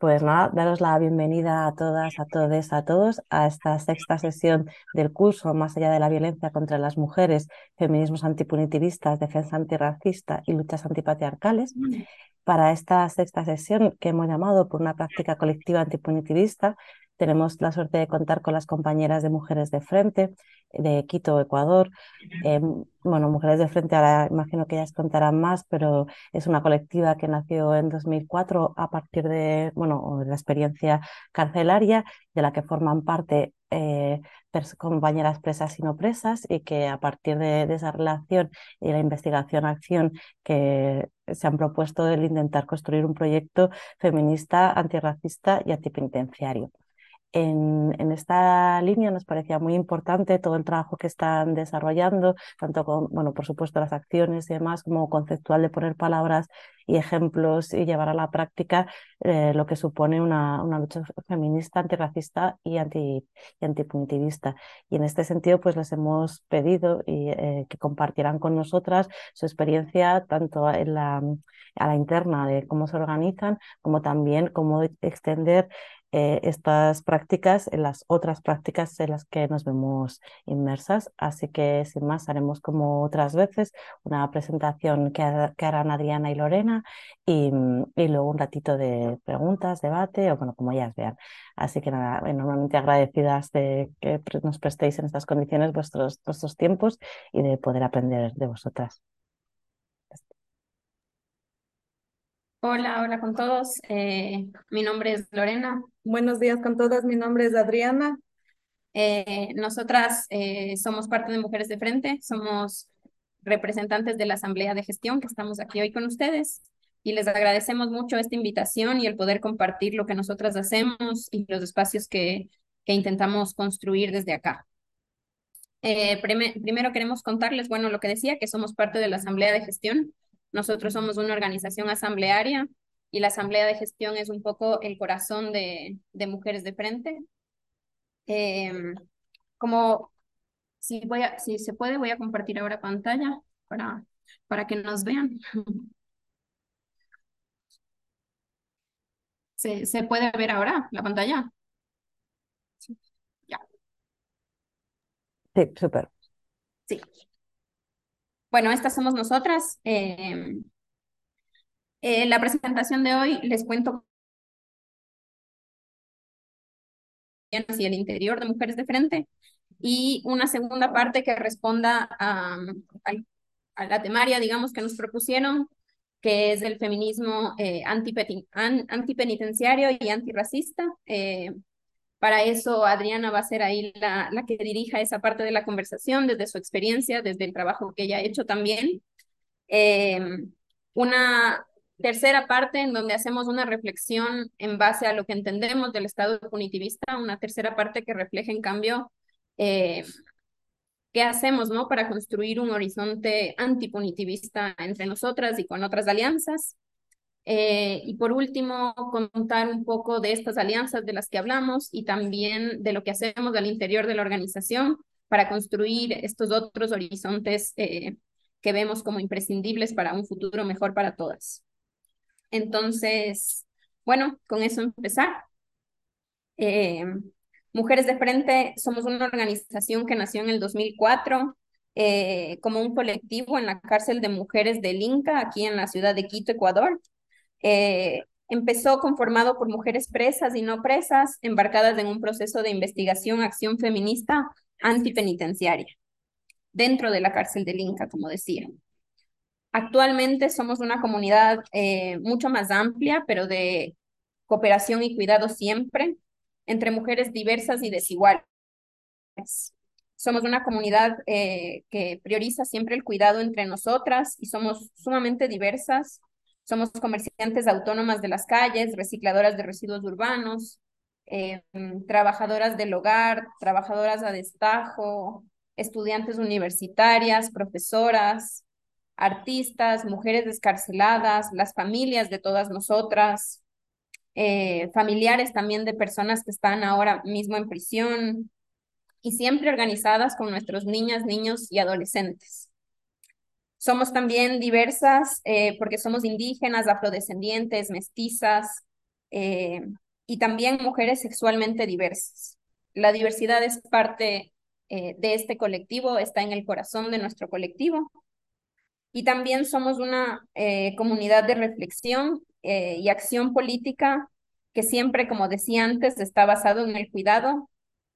Pues nada, daros la bienvenida a todas, a todos, a todos a esta sexta sesión del curso Más allá de la violencia contra las mujeres, feminismos antipunitivistas, defensa antirracista y luchas antipatriarcales. Para esta sexta sesión que hemos llamado por una práctica colectiva antipunitivista, tenemos la suerte de contar con las compañeras de Mujeres de Frente de Quito, Ecuador. Eh, bueno, Mujeres de Frente, ahora imagino que ellas contarán más, pero es una colectiva que nació en 2004 a partir de, bueno, la experiencia carcelaria, de la que forman parte eh, compañeras presas y no presas, y que a partir de, de esa relación y la investigación-acción que se han propuesto el intentar construir un proyecto feminista, antirracista y antipenitenciario. En, esta línea nos parecía muy importante todo el trabajo que están desarrollando, tanto con, bueno, por supuesto, las acciones y demás, como conceptual de poner palabras y ejemplos y llevar a la práctica eh, lo que supone una, una, lucha feminista, antirracista y, anti, y antipunitivista. Y en este sentido, pues les hemos pedido eh, que compartieran con nosotras su experiencia tanto en la, a la interna de cómo se organizan, como también cómo extender eh, estas prácticas en las otras prácticas en las que nos vemos inmersas. Así que sin más haremos como otras veces una presentación que, harán Adriana y Lorena y, y, luego un ratito de preguntas, debate o bueno, como ellas vean. Así que nada, enormemente agradecidas de que nos prestéis en estas condiciones vuestros, vuestros tiempos y de poder aprender de vosotras. Hola, hola con todos. Eh, mi nombre es Lorena. Buenos días con todas. Mi nombre es Adriana. Eh, nosotras eh, somos parte de Mujeres de Frente. Somos representantes de la Asamblea de Gestión que estamos aquí hoy con ustedes. Y les agradecemos mucho esta invitación y el poder compartir lo que nosotras hacemos y los espacios que, que intentamos construir desde acá. primero queremos contarles, bueno, lo que decía, que somos parte de la Asamblea de Gestión nosotros somos una organización asamblearia y la asamblea de gestión es un poco el corazón de, de Mujeres de Frente. Em, como si, voy a, si se puede, voy a compartir ahora pantalla para, para que nos vean. ¿Se, ¿Se puede ver ahora la pantalla? Sí, súper. Sí. Bueno, estas somos nosotras. Eh, eh, la presentación de hoy les cuento hacia el interior de Mujeres de Frente y una segunda parte que responda a, la temaria, digamos, que nos propusieron, que es el feminismo eh, antipenitenciario y antirracista. Eh, para eso, Adriana va a ser ahí la, la, que dirija esa parte de la conversación desde su experiencia, desde el trabajo que ella ha hecho también. Eh, una tercera parte en donde hacemos una reflexión en base a lo que entendemos del Estado punitivista, una tercera parte que refleja en cambio eh, qué hacemos ¿no? para construir un horizonte antipunitivista entre nosotras y con otras alianzas. Eh, y por último, contar un poco de estas alianzas de las que hablamos y también de lo que hacemos al interior de la organización para construir estos otros horizontes eh, que vemos como imprescindibles para un futuro mejor para todas. Entonces, bueno, con eso empezar. Eh, Mujeres de Frente somos una organización que nació en el 2004 como un colectivo en la cárcel de mujeres del Inca, aquí en la ciudad de Quito, Ecuador. Eh, empezó conformado por mujeres presas y no presas, embarcadas en un proceso de investigación, acción feminista antipenitenciaria, dentro de la cárcel del Inca, como decía. Actualmente somos una comunidad eh, mucho más amplia, pero de cooperación y cuidado siempre, entre mujeres diversas y desiguales. Somos una comunidad eh, que prioriza siempre el cuidado entre nosotras y somos sumamente diversas, somos comerciantes autónomas de las calles, recicladoras de residuos urbanos, eh, trabajadoras del hogar, trabajadoras a destajo, estudiantes universitarias, profesoras, artistas, mujeres descarceladas, las familias de todas nosotras, eh, familiares también de personas que están ahora mismo en prisión y siempre organizadas con nuestros niñas, niños y adolescentes. Somos también diversas eh, porque somos indígenas, afrodescendientes, mestizas eh, y también mujeres sexualmente diversas. La diversidad es parte de este colectivo, está en el corazón de nuestro colectivo y también somos una eh, comunidad de reflexión eh, y acción política que siempre, como decía antes, está basado en el cuidado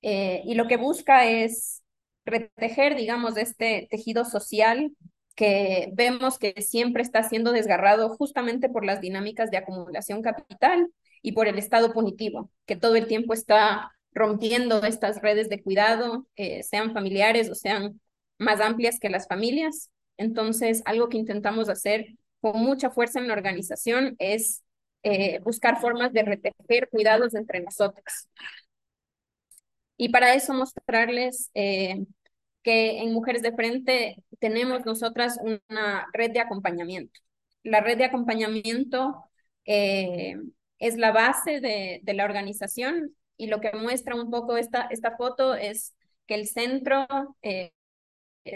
eh, y lo que busca es retejer, digamos, este tejido social que vemos que siempre está siendo desgarrado justamente por las dinámicas de acumulación capital y por el Estado punitivo, que todo el tiempo está rompiendo estas redes de cuidado, sean familiares o sean más amplias que las familias. Entonces, algo que intentamos hacer con mucha fuerza en la organización es eh, buscar formas de retejer cuidados entre nosotros. Y para eso mostrarles eh, que en Mujeres de Frente tenemos nosotras una red de acompañamiento. La red de acompañamiento eh, es la base de, la organización y lo que muestra un poco esta, esta foto es que el centro eh,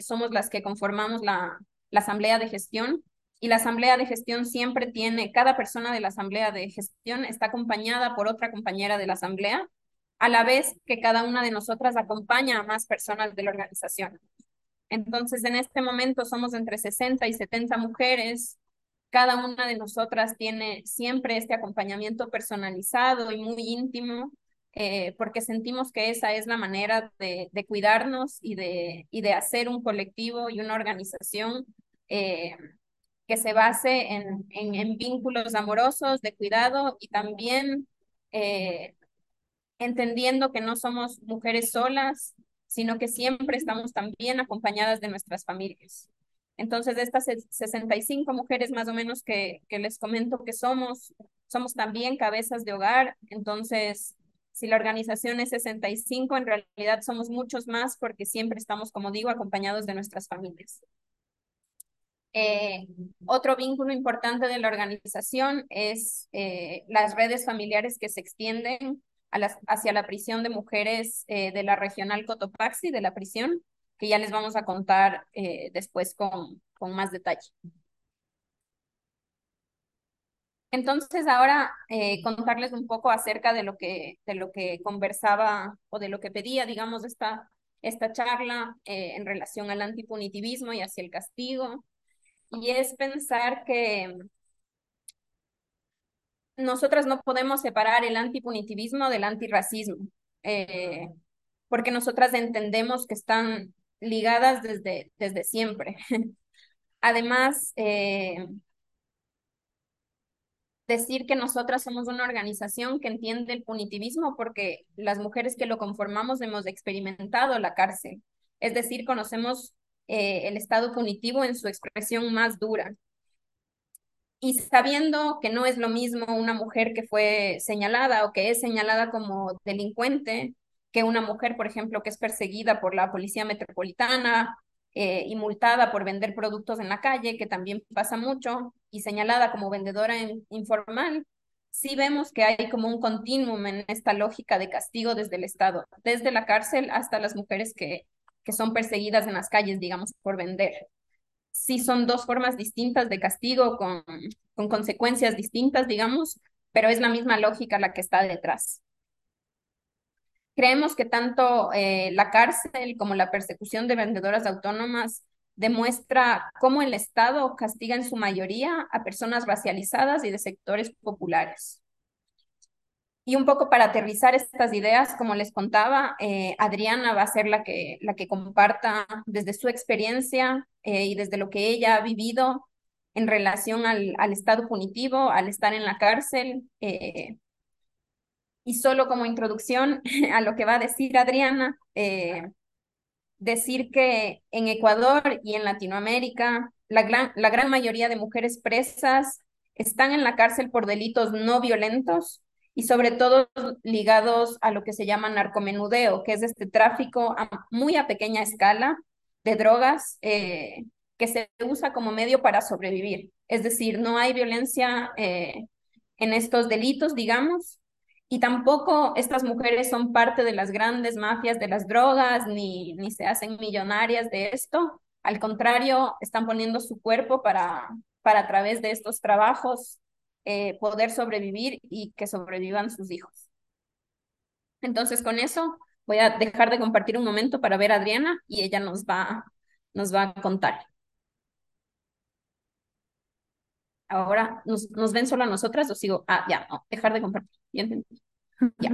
somos las que conformamos la asamblea de gestión y la asamblea de gestión siempre tiene, cada persona de la asamblea de gestión está acompañada por otra compañera de la asamblea, a la vez que cada una de nosotras acompaña a más personas de la organización. Entonces, en este momento somos entre 60 y 70 mujeres. Cada una de nosotras tiene siempre este acompañamiento personalizado y muy íntimo eh, porque sentimos que esa es la manera de, cuidarnos y de, hacer un colectivo y una organización eh, que se base en, en, vínculos amorosos, de cuidado y también eh, entendiendo que no somos mujeres solas, sino que siempre estamos también acompañadas de nuestras familias. Entonces, de estas 65 mujeres más o menos que, que les comento que somos, somos también cabezas de hogar, entonces si la organización es 65, en realidad somos muchos más porque siempre estamos, como digo, acompañados de nuestras familias. Eh, otro vínculo importante de la organización es eh, las redes familiares que se extienden hacia la prisión de mujeres eh, de la regional Cotopaxi, de la prisión, que ya les vamos a contar después con, con más detalle. Entonces, ahora eh, contarles un poco acerca de lo que, de lo que conversaba o de lo que pedía, digamos, esta, esta charla eh, en relación al antipunitivismo y hacia el castigo. Y es pensar que nosotras no podemos separar el antipunitivismo del antirracismo, eh, porque nosotras entendemos que están ligadas desde, desde siempre. Además, decir que nosotras somos una organización que entiende el punitivismo porque las mujeres que lo conformamos hemos experimentado la cárcel, es decir, conocemos eh, el estado punitivo en su expresión más dura. Y sabiendo que no es lo mismo una mujer que fue señalada o que es señalada como delincuente que una mujer, por ejemplo, que es perseguida por la policía metropolitana eh, y multada por vender productos en la calle, que también pasa mucho, y señalada como vendedora informal, sí vemos que hay como un continuum en esta lógica de castigo desde el Estado, desde la cárcel hasta las mujeres que, que son perseguidas en las calles, digamos, por vender. Sí son dos formas distintas de castigo con, con consecuencias distintas, digamos, pero es la misma lógica la que está detrás. Creemos que tanto eh, la cárcel como la persecución de vendedoras autónomas demuestra cómo el Estado castiga en su mayoría a personas racializadas y de sectores populares. Y un poco para aterrizar estas ideas, como les contaba, eh, Adriana va a ser la que, la que comparta desde su experiencia eh, y desde lo que ella ha vivido en relación al, al estado punitivo, al estar en la cárcel, y solo como introducción a lo que va a decir Adriana, eh, decir que en Ecuador y en Latinoamérica la gran, la gran mayoría de mujeres presas están en la cárcel por delitos no violentos y sobre todo ligados a lo que se llama narcomenudeo, que es este tráfico muy a pequeña escala de drogas, eh, que se usa como medio para sobrevivir. Es decir, no hay violencia eh, en estos delitos, digamos, y tampoco estas mujeres son parte de las grandes mafias de las drogas, ni, ni se hacen millonarias de esto. Al contrario, están poniendo su cuerpo para, para a través de estos trabajos eh, poder sobrevivir y que sobrevivan sus hijos. Entonces, con eso voy a dejar de compartir un momento para ver a Adriana y ella nos va, nos va a contar. Ahora, ¿nos, ¿nos ven solo a nosotras o sigo? Ah, ya, no, dejar de compartir. Ya entendí. Ya.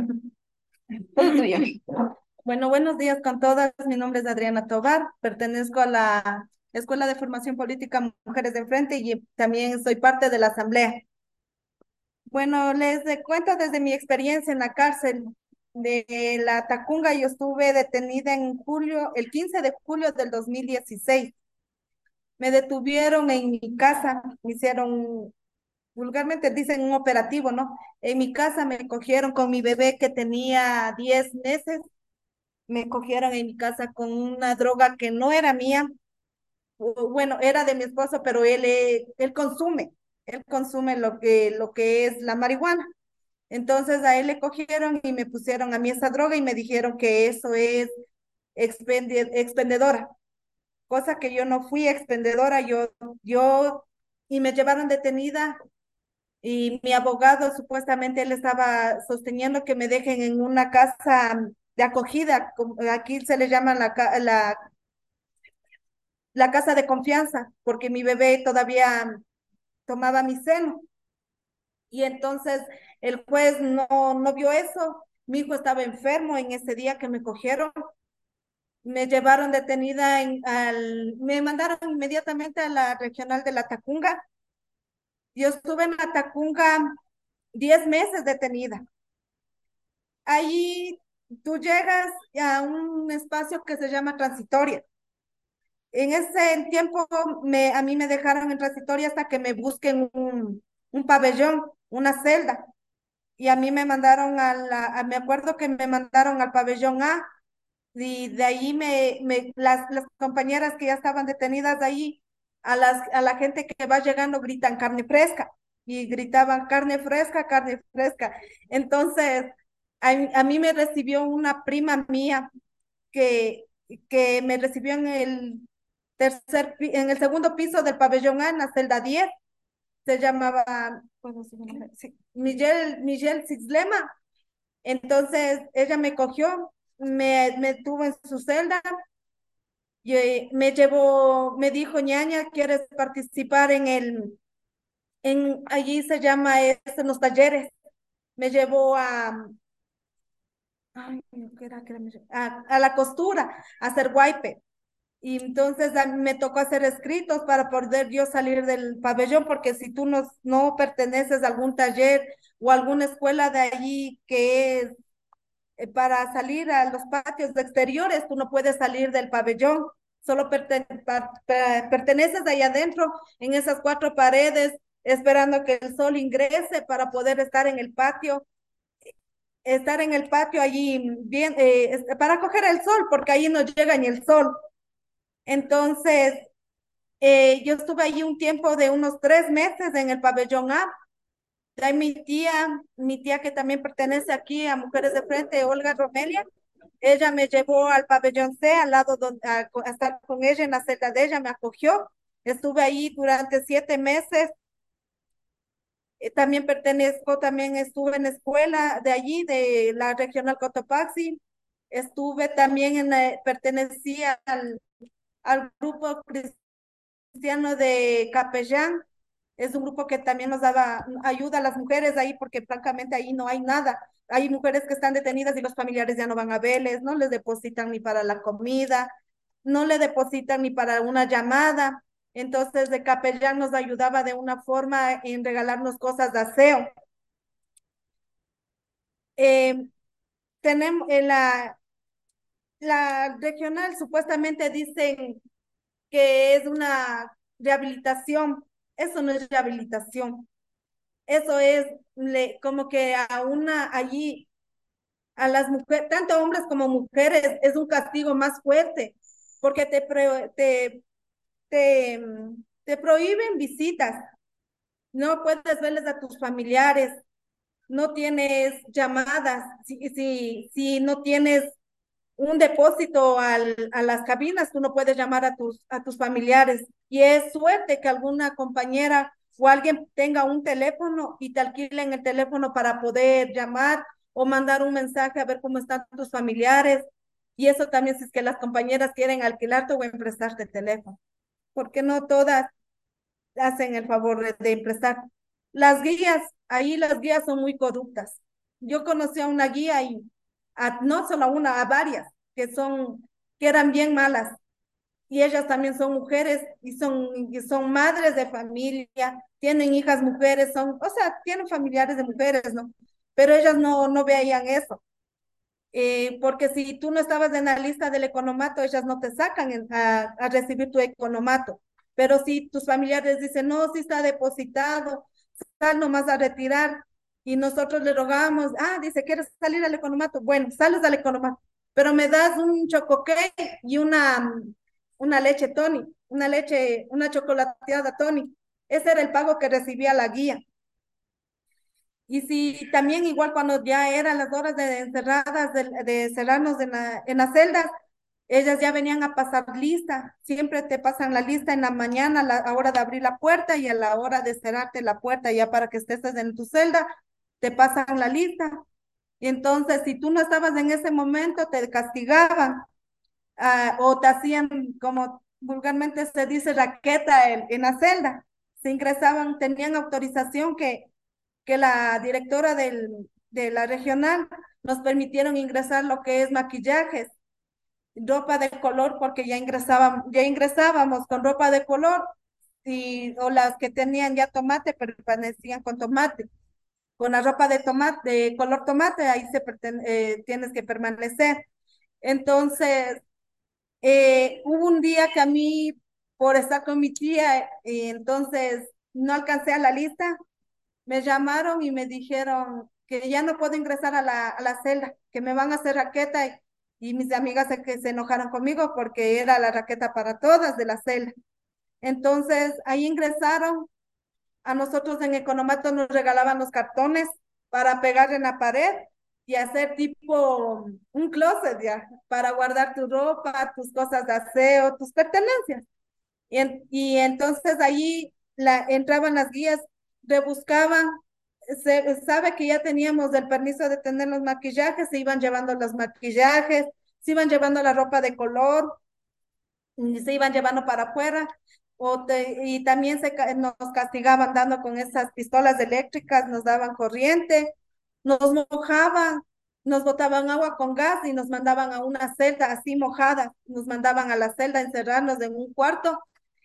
Bueno, buenos días con todas. Mi nombre es Adriana Tobar. Pertenezco a la Escuela de Formación Política Mujeres de Enfrente y también soy parte de la Asamblea. Bueno, les cuento desde mi experiencia en la cárcel de la Tacunga. Yo estuve detenida en julio, el 15 de julio del 2016. Me detuvieron en mi casa, me hicieron, vulgarmente dicen un operativo, ¿no? En mi casa me cogieron con mi bebé que tenía 10 meses. Me cogieron en mi casa con una droga que no era mía. Bueno, era de mi esposo, pero él, eh, él consume, él consume lo que, lo que es la marihuana. Entonces a él le cogieron y me pusieron a mí esa droga y me dijeron que eso es expendedora cosa que yo no fui expendedora, yo, yo, y me llevaron detenida y mi abogado supuestamente él estaba sosteniendo que me dejen en una casa de acogida, aquí se le llama la, la, la casa de confianza, porque mi bebé todavía tomaba mi seno. Y entonces el juez no, no vio eso. Mi hijo estaba enfermo en ese día que me cogieron me llevaron detenida en, al, me mandaron inmediatamente a la regional de la Tacunga. Yo estuve en la Tacunga 10 meses detenida. Ahí tú llegas a un espacio que se llama transitoria. En ese tiempo me, a mí me dejaron en transitoria hasta que me busquen un, pabellón, una celda. Y a mí me mandaron a la, me acuerdo que me mandaron al pabellón A, y de ahí me, las, compañeras que ya estaban detenidas ahí, a, las, a la gente que va llegando gritan carne fresca y gritaban carne fresca, carne fresca. Entonces, a, a mí me recibió una prima mía que, que me recibió en el tercer, en el segundo piso del pabellón A, en la celda 10. Se llamaba, Miguel, Miguel Cislema. Entonces, ella me cogió me, me tuvo en su celda, y eh, me llevó, me dijo, ñaña, ¿quieres participar en el, en, allí se llama, es, en los talleres? Me llevó a, ay, era, a, a, la costura, a hacer guaype. Y entonces me tocó hacer escritos para poder yo salir del pabellón, porque si tú no, no perteneces a algún taller o alguna escuela de allí que es eh, para salir a los patios exteriores, tú no puedes salir del pabellón, solo perteneces ahí adentro, en esas cuatro paredes, esperando que el sol ingrese para poder estar en el patio, estar en el patio allí bien, eh, para coger el sol, porque ahí no llega ni el sol. Entonces, eh, yo estuve allí un tiempo de unos tres meses en el pabellón A, hay mi tía, mi tía que también pertenece aquí a Mujeres de Frente, Olga Romelia. Ella me llevó al pabellón C, al lado donde, a, estar con ella en la celda de ella, me acogió. Estuve ahí durante siete meses. Eh, también pertenezco, también estuve en escuela de allí, de la regional Cotopaxi. Estuve también en la, pertenecía al, al grupo cristiano de Capellán, es un grupo que también nos daba ayuda a las mujeres ahí, porque francamente ahí no hay nada. Hay mujeres que están detenidas y los familiares ya no van a verles, no les depositan ni para la comida, no le depositan ni para una llamada. Entonces, de capellán nos ayudaba de una forma en regalarnos cosas de aseo. Eh, tenemos en la, la regional supuestamente dicen que es una rehabilitación eso no es rehabilitación. Eso es le, como que a una allí, a las mujeres, tanto hombres como mujeres, es un castigo más fuerte, porque te, te, te, te prohíben visitas, no puedes verles a tus familiares, no tienes llamadas, si, si, si no tienes un depósito al, a las cabinas, tú no puedes llamar a tus, a tus familiares. Y es suerte que alguna compañera o alguien tenga un teléfono y te alquilen el teléfono para poder llamar o mandar un mensaje a ver cómo están tus familiares. Y eso también si es que las compañeras quieren alquilarte o emprestarte teléfono. Porque no todas hacen el favor de, emprestar. Las guías, ahí las guías son muy corruptas. Yo conocí a una guía y no solo a una, a varias, que son, que eran bien malas. Y ellas también son mujeres y son, y son madres de familia, tienen hijas mujeres, son, o sea, tienen familiares de mujeres, ¿no? Pero ellas no, no veían eso. Eh, porque si tú no estabas en la lista del economato, ellas no te sacan a, a recibir tu economato. Pero si tus familiares dicen, no, si está depositado, sal nomás a retirar, y nosotros le rogamos, ah, dice, ¿quieres salir al economato? Bueno, sales al economato, pero me das un chocoque y una, una leche Tony, una leche, una chocolateada Tony. Ese era el pago que recibía la guía. Y si también igual cuando ya eran las horas de encerradas, de, de cerrarnos en, la, en las celdas, ellas ya venían a pasar lista, siempre te pasan la lista en la mañana, a la hora de abrir la puerta y a la hora de cerrarte la puerta ya para que estés en tu celda, te pasan la lista. Y entonces, si tú no estabas en ese momento, te castigaban uh, o te hacían, como vulgarmente se dice, raqueta en, la celda. Se ingresaban, tenían autorización que, que la directora del, de la regional nos permitieron ingresar lo que es maquillajes, ropa de color, porque ya ingresábamos, ya ingresábamos con ropa de color y, o las que tenían ya tomate, permanecían con tomate con la ropa de tomate, de color tomate, ahí eh, tienes que permanecer. Entonces, eh, hubo un día que a mí, por estar con mi tía, y entonces no alcancé a la lista, me llamaron y me dijeron que ya no puedo ingresar a la, celda, que me van a hacer raqueta y, y mis amigas se, se enojaron conmigo porque era la raqueta para todas de la celda. Entonces, ahí ingresaron a nosotros en Economato nos regalaban los cartones para pegar en la pared y hacer tipo un closet ya, para guardar tu ropa, tus cosas de aseo, tus pertenencias. Y, y entonces allí la, entraban las guías, rebuscaban, se, sabe que ya teníamos el permiso de tener los maquillajes, se iban llevando los maquillajes, se iban llevando la ropa de color, se iban llevando para afuera y también se, nos castigaban dando con esas pistolas eléctricas, nos daban corriente, nos mojaban, nos botaban agua con gas y nos mandaban a una celda así mojada, nos mandaban a la celda encerrarnos en un cuarto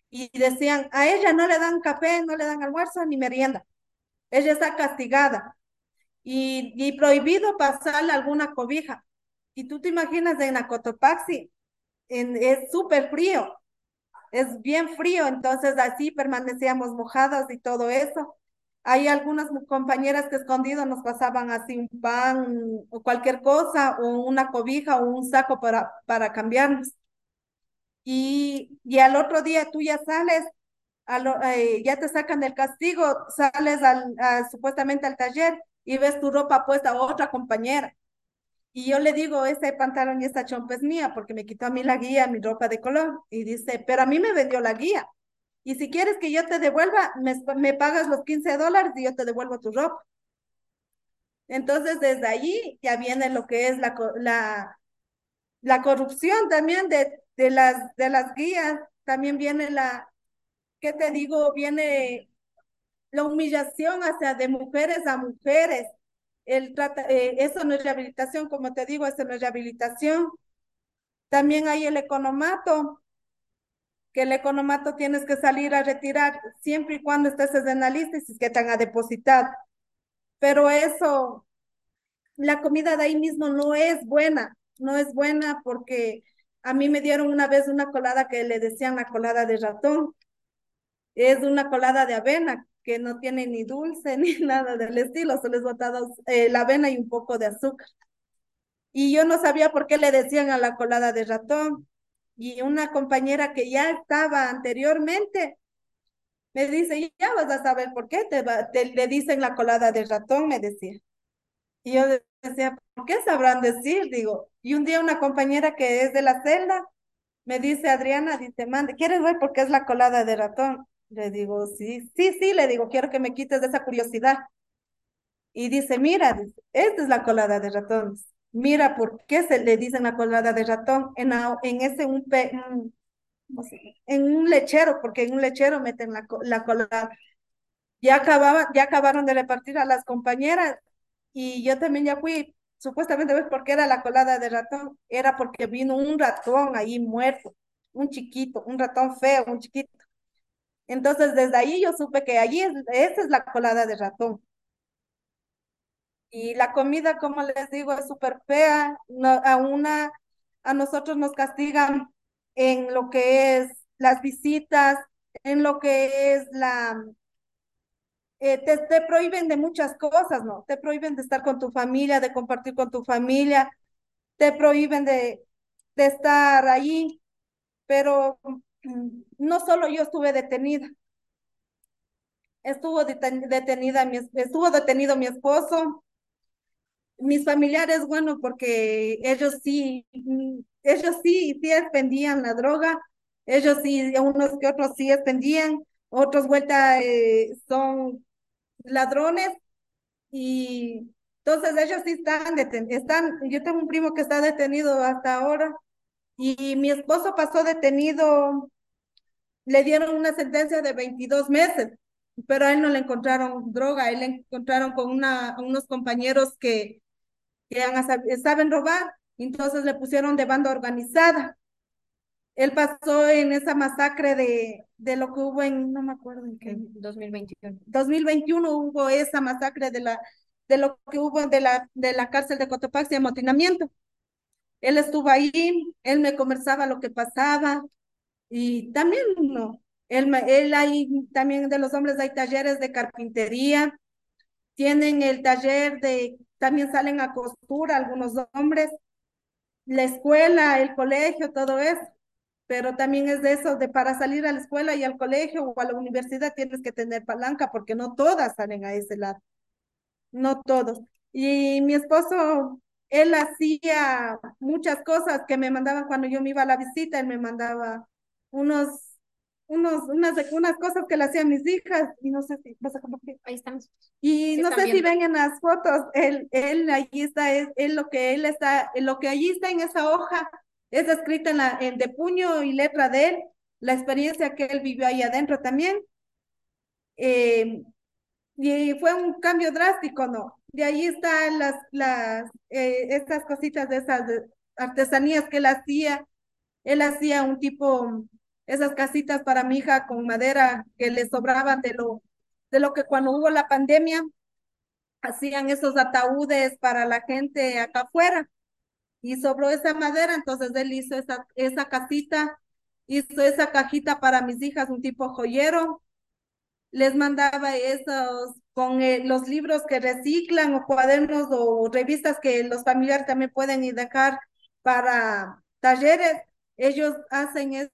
y decían, a ella no le dan café, no le dan almuerzo ni merienda, ella está castigada y, y prohibido pasarle alguna cobija. Y tú te imaginas en Acotopaxi, en, es súper frío, es bien frío, entonces así permanecíamos mojados y todo eso. Hay algunas compañeras que escondido nos pasaban así un pan o cualquier cosa, o una cobija o un saco para, para cambiarnos. Y, y al otro día tú ya sales, eh, ya te sacan del castigo, sales al, supuestamente al taller y ves tu ropa puesta a otra compañera. Y yo le digo, ese pantalón y esta chompa es mía porque me quitó a mí la guía, mi ropa de color. Y dice, pero a mí me vendió la guía. Y si quieres que yo te devuelva, me, pagas los 15 dólares y yo te devuelvo tu ropa. Entonces, desde allí ya viene lo que es la, la, la corrupción también de, de, las, de las guías. También viene la, ¿qué te digo? Viene la humillación hacia de mujeres a mujeres el trata, eh, eso no es rehabilitación, como te digo, eso no es rehabilitación. También hay el economato, que el economato tienes que salir a retirar siempre y cuando estés en la lista y si es que te han depositado. Pero eso, la comida de ahí mismo no es buena, no es buena porque a mí me dieron una vez una colada que le decían la colada de ratón. Es una colada de avena que no tiene ni dulce ni nada del estilo, solo es botado eh, la avena y un poco de azúcar. Y yo no sabía por qué le decían a la colada de ratón. y una compañera que ya estaba anteriormente me dice, ya vas a saber por qué te, te le dicen la colada de ratón, me decía. Y yo decía, ¿por qué sabrán decir? Digo, y un día una compañera que es de la celda me dice, Adriana, dice, mande, ¿quieres ver por qué es la colada de ratón? Le digo, sí, sí, sí, le digo, quiero que me quites de esa curiosidad. Y dice, mira, esta es la colada de ratón. Mira por qué se le dicen la colada de ratón en, en ese un, en un lechero, porque en un lechero meten la, la colada. Ya, acababa, ya acabaron de repartir a las compañeras y yo también ya fui, supuestamente, ¿ves por qué era la colada de ratón? Era porque vino un ratón ahí muerto, un chiquito, un ratón feo, un chiquito. Entonces, desde ahí yo supe que allí es, esa es la colada de ratón. Y la comida, como les digo, es súper fea. a una, a nosotros nos castigan en lo que es las visitas, en lo que es la... Eh, te, te prohíben de muchas cosas, ¿no? Te prohíben de estar con tu familia, de compartir con tu familia, te prohíben de, de estar ahí, pero no solo yo estuve detenida, estuvo detenida mi, estuvo detenido mi esposo, mis familiares, bueno, porque ellos sí, ellos sí, sí expendían la droga, ellos sí, unos que otros sí expendían, otros vuelta eh, son ladrones y entonces ellos sí están detenidos, están, yo tengo un primo que está detenido hasta ahora y mi esposo pasó detenido, le dieron una sentencia de 22 meses, pero a él no le encontraron droga, a él le encontraron con una, unos compañeros que que saben robar, entonces le pusieron de banda organizada. Él pasó en esa masacre de, de lo que hubo en, no me acuerdo en qué. 2021. 2021 hubo esa masacre de, la, de lo que hubo de la, de la cárcel de Cotopaxi, amotinamiento. Él estuvo ahí, él me conversaba lo que pasaba y también, no, él, él ahí, también de los hombres hay talleres de carpintería, tienen el taller de también salen a costura algunos hombres, la escuela, el colegio, todo eso, pero también es de eso, de para salir a la escuela y al colegio o a la universidad tienes que tener palanca porque no todas salen a ese lado, no todos. Y mi esposo, él hacía muchas cosas que me mandaban cuando yo me iba a la visita, él me mandaba unos unos, unas, unas cosas que le hacían mis hijas y no sé si vas a compartir. Ahí están. Y no sé si ven en las fotos, él, él ahí está, es, él lo que él está, lo que allí está en esa hoja, es escrita en la, en de puño y letra de él, la experiencia que él vivió ahí adentro también. Eh, y fue un cambio drástico, ¿no? De ahí están las, las, eh, estas cositas de esas artesanías que él hacía. Él hacía un tipo esas casitas para mi hija con madera que le sobraban de lo, de lo que cuando hubo la pandemia hacían esos ataúdes para la gente acá afuera y sobró esa madera, entonces él hizo esa, esa casita, hizo esa cajita para mis hijas, un tipo joyero, les mandaba esos con eh, los libros que reciclan o cuadernos o revistas que los familiares también pueden dejar para talleres, ellos hacen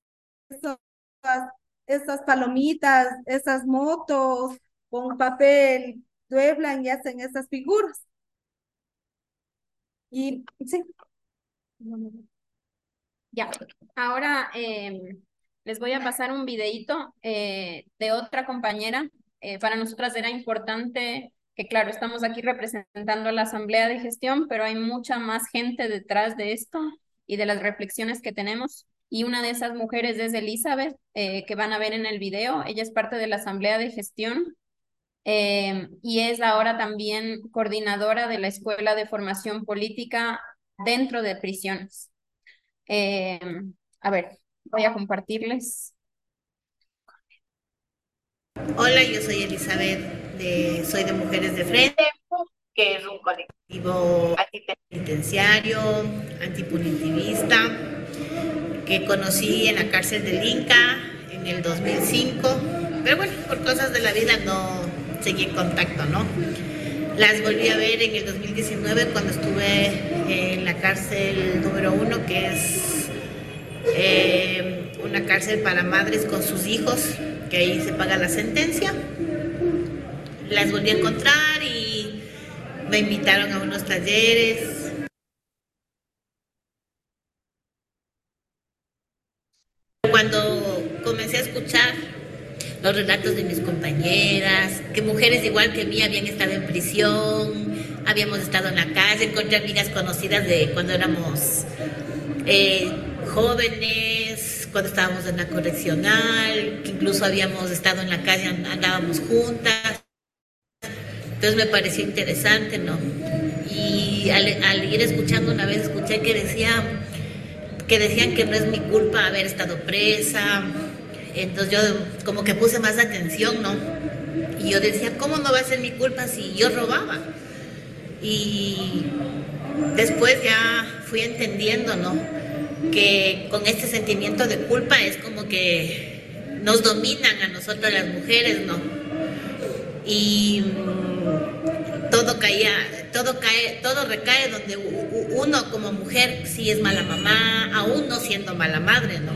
esas palomitas, esas motos con papel, dueblan y hacen esas figuras. Y sí. Ya, ahora em, les voy a pasar un videito eh, de otra compañera. Eh, para nosotras era importante que, claro, estamos aquí representando a la Asamblea de Gestión, pero hay mucha más gente detrás de esto y de las reflexiones que tenemos y una de esas mujeres es Elizabeth, eh, que van a ver en el video. Ella es parte de la Asamblea de Gestión eh, y es ahora también coordinadora de la Escuela de Formación Política dentro de prisiones. A ver, voy a compartirles. Hola, yo soy Elizabeth, de, soy de Mujeres de Frente, que es un colectivo antipenitenciario, antipunitivista que conocí en la cárcel del Inca en el 2005, pero bueno, por cosas de la vida no seguí en contacto, ¿no? Las volví a ver en el 2019 cuando estuve en la cárcel número uno, que es eh, una cárcel para madres con sus hijos, que ahí se paga la sentencia. Las volví a encontrar y me invitaron a unos talleres. Cuando comencé a escuchar los relatos de mis compañeras, que mujeres igual que mí habían estado en prisión, habíamos estado en la calle, encontré amigas conocidas de cuando éramos eh, jóvenes, cuando estábamos en la correccional, que incluso habíamos estado en la calle, andábamos juntas. Entonces me pareció interesante, ¿no? Y al, ir escuchando una vez, escuché que decía que decían que no es mi culpa haber estado presa. Entonces yo como que puse más atención, ¿no? Y yo decía, ¿cómo no va a ser mi culpa si yo robaba? Y después ya fui entendiendo, ¿no? Que con este sentimiento de culpa es como que nos dominan a nosotras las mujeres, ¿no? Y mm, todo caía, todo cae, todo recae donde uno como mujer sí es mala mamá, aún no siendo mala madre, ¿no?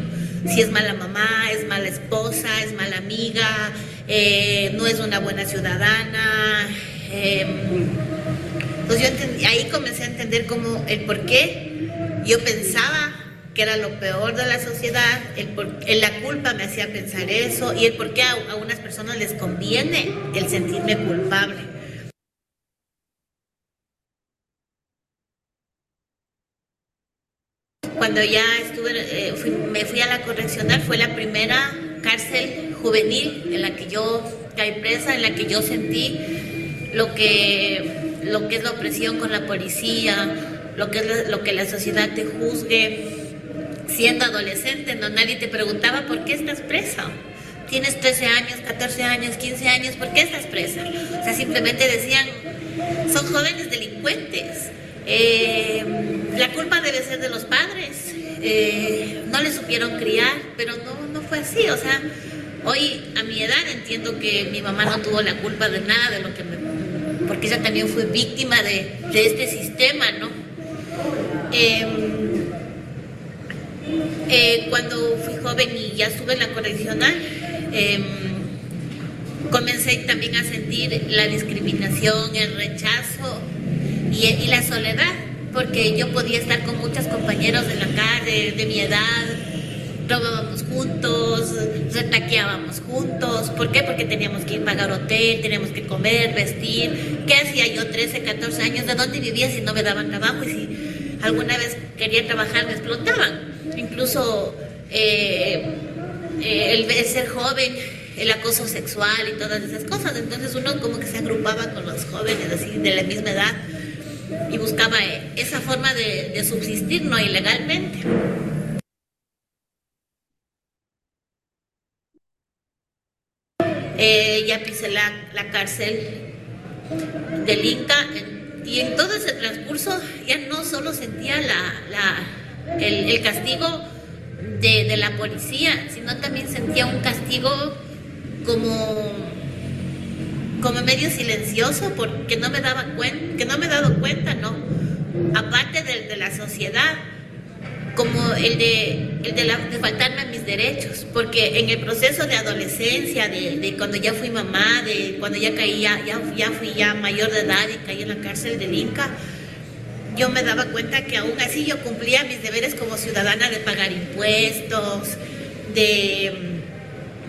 Si es mala mamá, es mala esposa, es mala amiga, eh, no es una buena ciudadana. Eh, entonces yo ahí comencé a entender cómo el por qué yo pensaba que era lo peor de la sociedad, el por, la culpa me hacía pensar eso y el por qué a, a unas personas les conviene el sentirme culpable. Cuando ya estuve, eh, me fui a la correccional, fue la primera cárcel juvenil en la que yo caí presa, en la que yo sentí lo que lo que es la opresión con la policía, lo que es lo que la sociedad te juzgue. Siendo adolescente, no nadie te preguntaba por qué estás presa. Tienes 13 años, 14 años, 15 años, ¿por qué estás presa? O sea, simplemente decían, son jóvenes delincuentes. Eh, la culpa debe ser de los padres. Eh, no le supieron criar, pero no, no fue así. O sea, hoy a mi edad entiendo que mi mamá no tuvo la culpa de nada de lo que me porque ella también fue víctima de, este sistema, ¿no? Em, eh, cuando fui joven y ya estuve en la correccional, em, comencé también a sentir la discriminación, el rechazo y, la soledad, porque yo podía estar con muchos compañeros de la calle, de mi edad, robábamos juntos, retaqueábamos juntos. ¿Por qué? Porque teníamos que ir a pagar hotel, teníamos que comer, vestir. ¿Qué hacía yo 13, 14 años? ¿De dónde vivía si no me daban trabajo? Y si alguna vez quería trabajar me explotaban. Incluso eh, eh, el ser joven, el acoso sexual y todas esas cosas. Entonces uno como que se agrupaba con los jóvenes así de la misma edad y buscaba esa forma de, subsistir, no ilegalmente. Eh, ya pisé la, cárcel del Inca y en todo ese transcurso ya no solo sentía la, el, castigo de, la policía, sino también sentía un castigo como, como medio silencioso porque no me daba cuenta, que no me he dado cuenta, ¿no? Aparte de la sociedad como el de, el de, la, de, faltarme a mis derechos, porque en el proceso de adolescencia, de, de, cuando ya fui mamá, de cuando ya caía, ya, ya fui ya mayor de edad y caí en la cárcel del Inca, yo me daba cuenta que aún así yo cumplía mis deberes como ciudadana de pagar impuestos, de,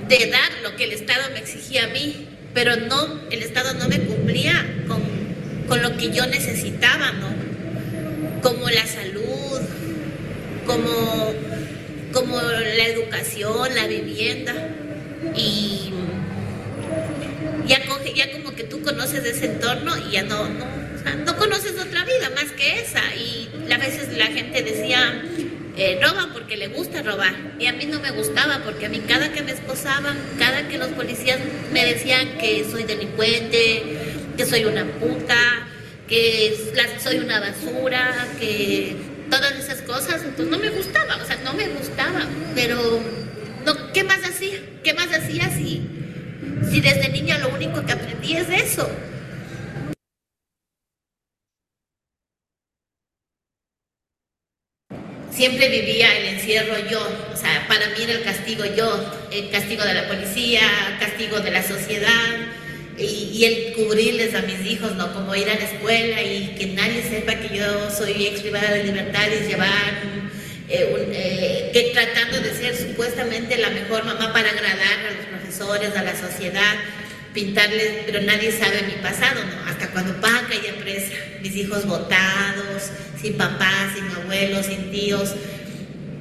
de dar lo que el Estado me exigía a mí, pero no, el Estado no me cumplía con, con lo que yo necesitaba, ¿no? Como la salud, como, como la educación, la vivienda. Y ya, ya como que tú conoces ese entorno y ya no, no, conoces otra vida más que esa. Y a veces la gente decía, eh, roban porque le gusta robar. Y a mí no me gustaba porque a mí cada que me esposaban, cada que los policías me decían que soy delincuente, que soy una puta, que soy una basura, que todas esas cosas, entonces no me gustaba, o sea, no me gustaba, pero no, ¿qué más hacía? ¿Qué más hacía si, si desde niña lo único que aprendí es eso? Siempre vivía el encierro yo, o sea, para mí era el castigo yo, el castigo de la policía, castigo de la sociedad, y, el cubrirles a mis hijos, ¿no? Como ir a la escuela y que nadie sepa que yo soy ex privada de libertad y llevar, eh, eh, que tratando de ser supuestamente la mejor mamá para agradar a los profesores, a la sociedad, pintarles, pero nadie sabe mi pasado, ¿no? Hasta cuando papá caía presa, mis hijos botados, sin papá, sin abuelos, sin tíos,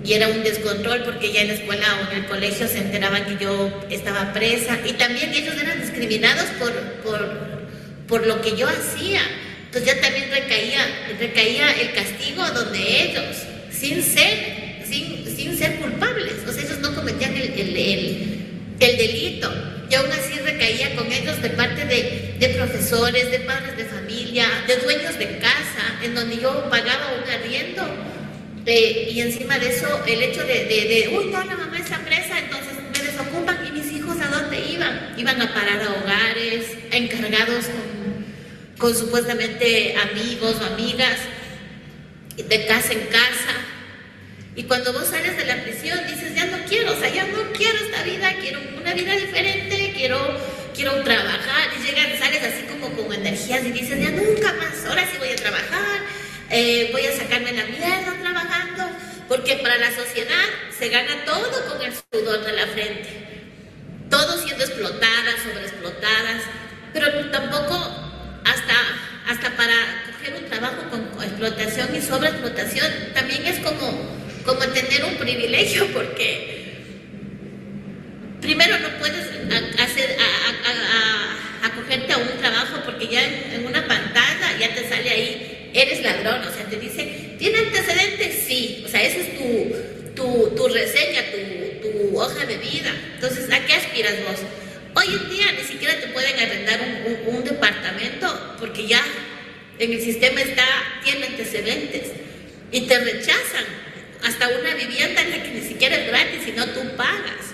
y era un descontrol porque ya en la escuela o en el colegio se enteraban que yo estaba presa y también ellos eran discriminados por, por, por lo que yo hacía. Entonces ya también recaía, recaía el castigo donde ellos, sin ser, sin, sin ser culpables, o sea, ellos no cometían el, el, el, delito. Y aún así recaía con ellos de parte de, profesores, de padres de familia, de dueños de casa, en donde yo pagaba un arriendo y encima de eso, el hecho de, uy, no, la mamá está presa, entonces me desocupan y mis hijos a dónde iban? Iban a parar a hogares, encargados con, con supuestamente amigos o amigas, de casa en casa. Y cuando vos sales de la prisión dices, ya no quiero, o sea, ya no quiero esta vida, quiero una vida diferente, quiero, quiero trabajar. Y llegas, sales así como con energías y dices, ya nunca más, ahora sí voy a trabajar, eh, voy a sacarme la mierda trabajando, porque para la sociedad se gana todo con el sudor de la frente, todo siendo explotadas, sobreexplotadas, pero tampoco hasta, hasta para coger un trabajo con explotación y sobreexplotación también es como, como tener un privilegio, porque primero no puedes hacer, acogerte a un trabajo porque ya en una pantalla ya te sale ahí eres ladrón, o sea, te dice, ¿tiene antecedentes? Sí, o sea, esa es tu, tu, reseña, tu, hoja de vida. Entonces, ¿a qué aspiras vos? Hoy en día ni siquiera te pueden arrendar un, departamento porque ya en el sistema está, tiene antecedentes y te rechazan hasta una vivienda en la que ni siquiera es gratis, sino tú pagas.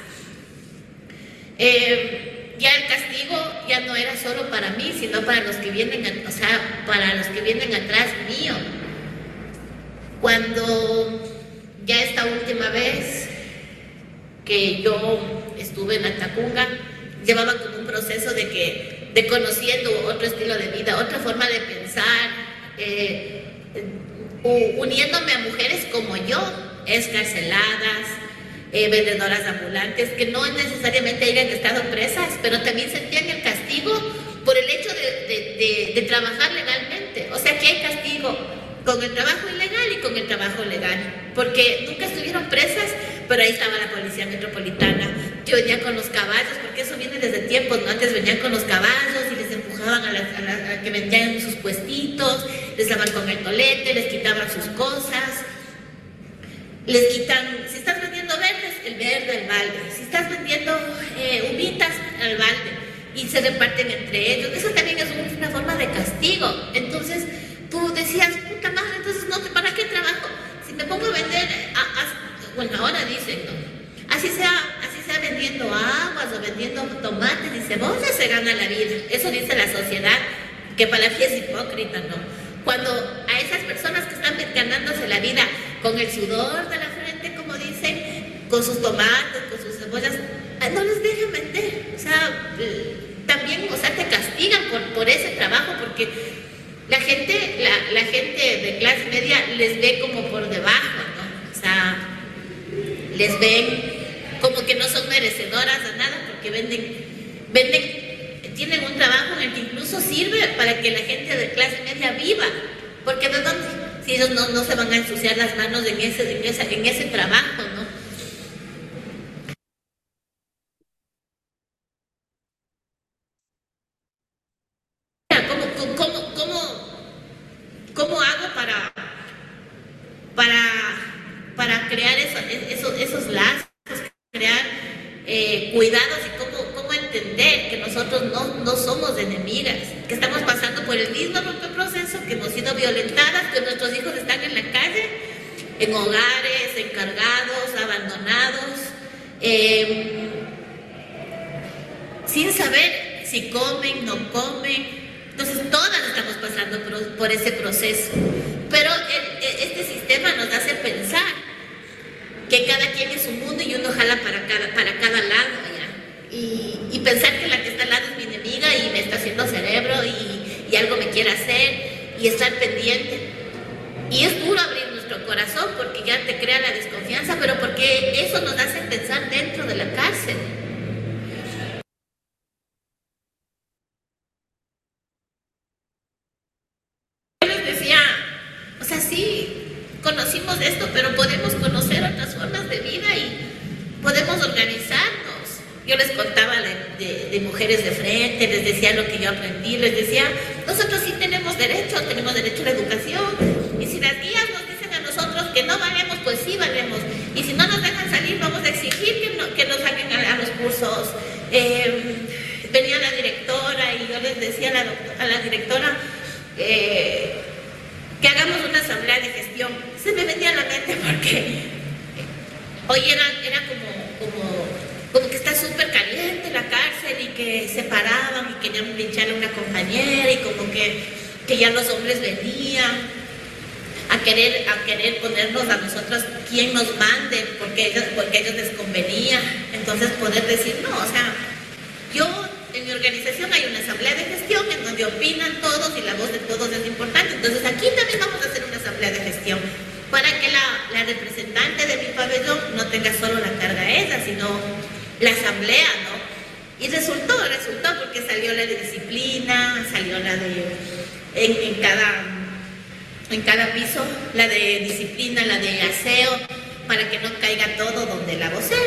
Eh, ya el castigo ya no era solo para mí, sino para los que vienen, o sea, para los que vienen atrás mío. Cuando ya esta última vez que yo estuve en la Tacunga, llevaba como un proceso de que, de conociendo otro estilo de vida, otra forma de pensar, eh, uniéndome a mujeres como yo, escarceladas, eh, vendedoras ambulantes que no necesariamente hayan estado presas, pero también sentían el castigo por el hecho de, trabajar legalmente. O sea que hay castigo con el trabajo ilegal y con el trabajo legal, porque nunca estuvieron presas, pero ahí estaba la policía metropolitana, que venía con los caballos, porque eso viene desde tiempos, ¿no? Antes venían con los caballos y les empujaban a, a que vendían sus puestitos, les daban con el tolete, les quitaban sus cosas, les quitan, si estás vendiendo verdes, el verde, el balde, si estás vendiendo eh, uvitas, el balde, y se reparten entre ellos. Eso también es una forma de castigo. Entonces tú decías, puta madre, entonces no, ¿para qué trabajo? Si me pongo a vender, bueno, ahora dicen, ¿no? Así sea, así sea vendiendo aguas o vendiendo tomates y cebollas, se gana la vida. Eso dice la sociedad, que para la es hipócrita, ¿no? Cuando a esas personas que están ganándose la vida con el sudor de la frente, como dicen, con sus tomates, con sus cebollas, ah, no les dejan vender. O sea, también, o sea, te castigan por, por ese trabajo porque la gente, la, la, gente de clase media les ve como por debajo, ¿no? O sea, les ven como que no son merecedoras de nada porque venden, venden tienen un trabajo en el que incluso sirve para que la gente de clase media viva. Porque de dónde, si ellos no, se van a ensuciar las manos en ese, en ese, en ese trabajo, ¿no? ¿Cómo, cómo, cómo, cómo hago para, para, para crear esos, esos, lazos, crear eh, cuidados y cómo, cómo entender que nosotros no, no somos enemigas, que estamos pasando por el mismo proceso, que hemos sido violentadas, que nuestros hijos están en la calle, en hogares, encargados, abandonados, em, sin saber si comen, no comen. Entonces todas estamos pasando por, ese proceso. Pero este sistema nos hace pensar que cada quien es un mundo y uno jala para cada, para cada lado, ¿ya? Y, y pensar que la que está al lado es mi enemiga y me está haciendo cerebro y, y algo me quiere hacer y estar pendiente. Y es duro abrir nuestro corazón porque ya te crea la desconfianza, pero porque eso nos hace pensar dentro de la cárcel. Yo les decía, o sea, sí, conocimos esto, pero podemos conocer otras formas de vida y podemos organizarnos. Yo les contaba de, de, de, mujeres de frente, les decía lo que yo aprendí, les decía, nosotros sí tenemos derecho, tenemos derecho a la educación. Y si las guías nos dicen a nosotros que no valemos, pues sí valemos. Y si no nos dejan salir, vamos a exigir que, no, que nos saquen a, a, los cursos. Eh, venía la directora y yo les decía a la, a la directora eh, que hagamos una asamblea de gestión. Se me venía a la mente porque hoy era, era como, como como que está súper caliente la cárcel y que se paraban y querían linchar a una compañera y como que, que ya los hombres venían a querer, a querer ponernos a nosotros quién nos mande porque ellos, porque ellos les convenía. Entonces poder decir, no, o sea, yo en mi organización hay una asamblea de gestión en donde opinan todos y la voz de todos es importante. Entonces aquí también vamos a hacer una asamblea de gestión para que la, la representante de mi pabellón no tenga solo la carga esa, sino la asamblea, ¿no? Y resultó, resultó porque salió la de disciplina, salió la de, en, en, cada, en cada piso, la de disciplina, la de aseo, para que no caiga todo donde la vocera.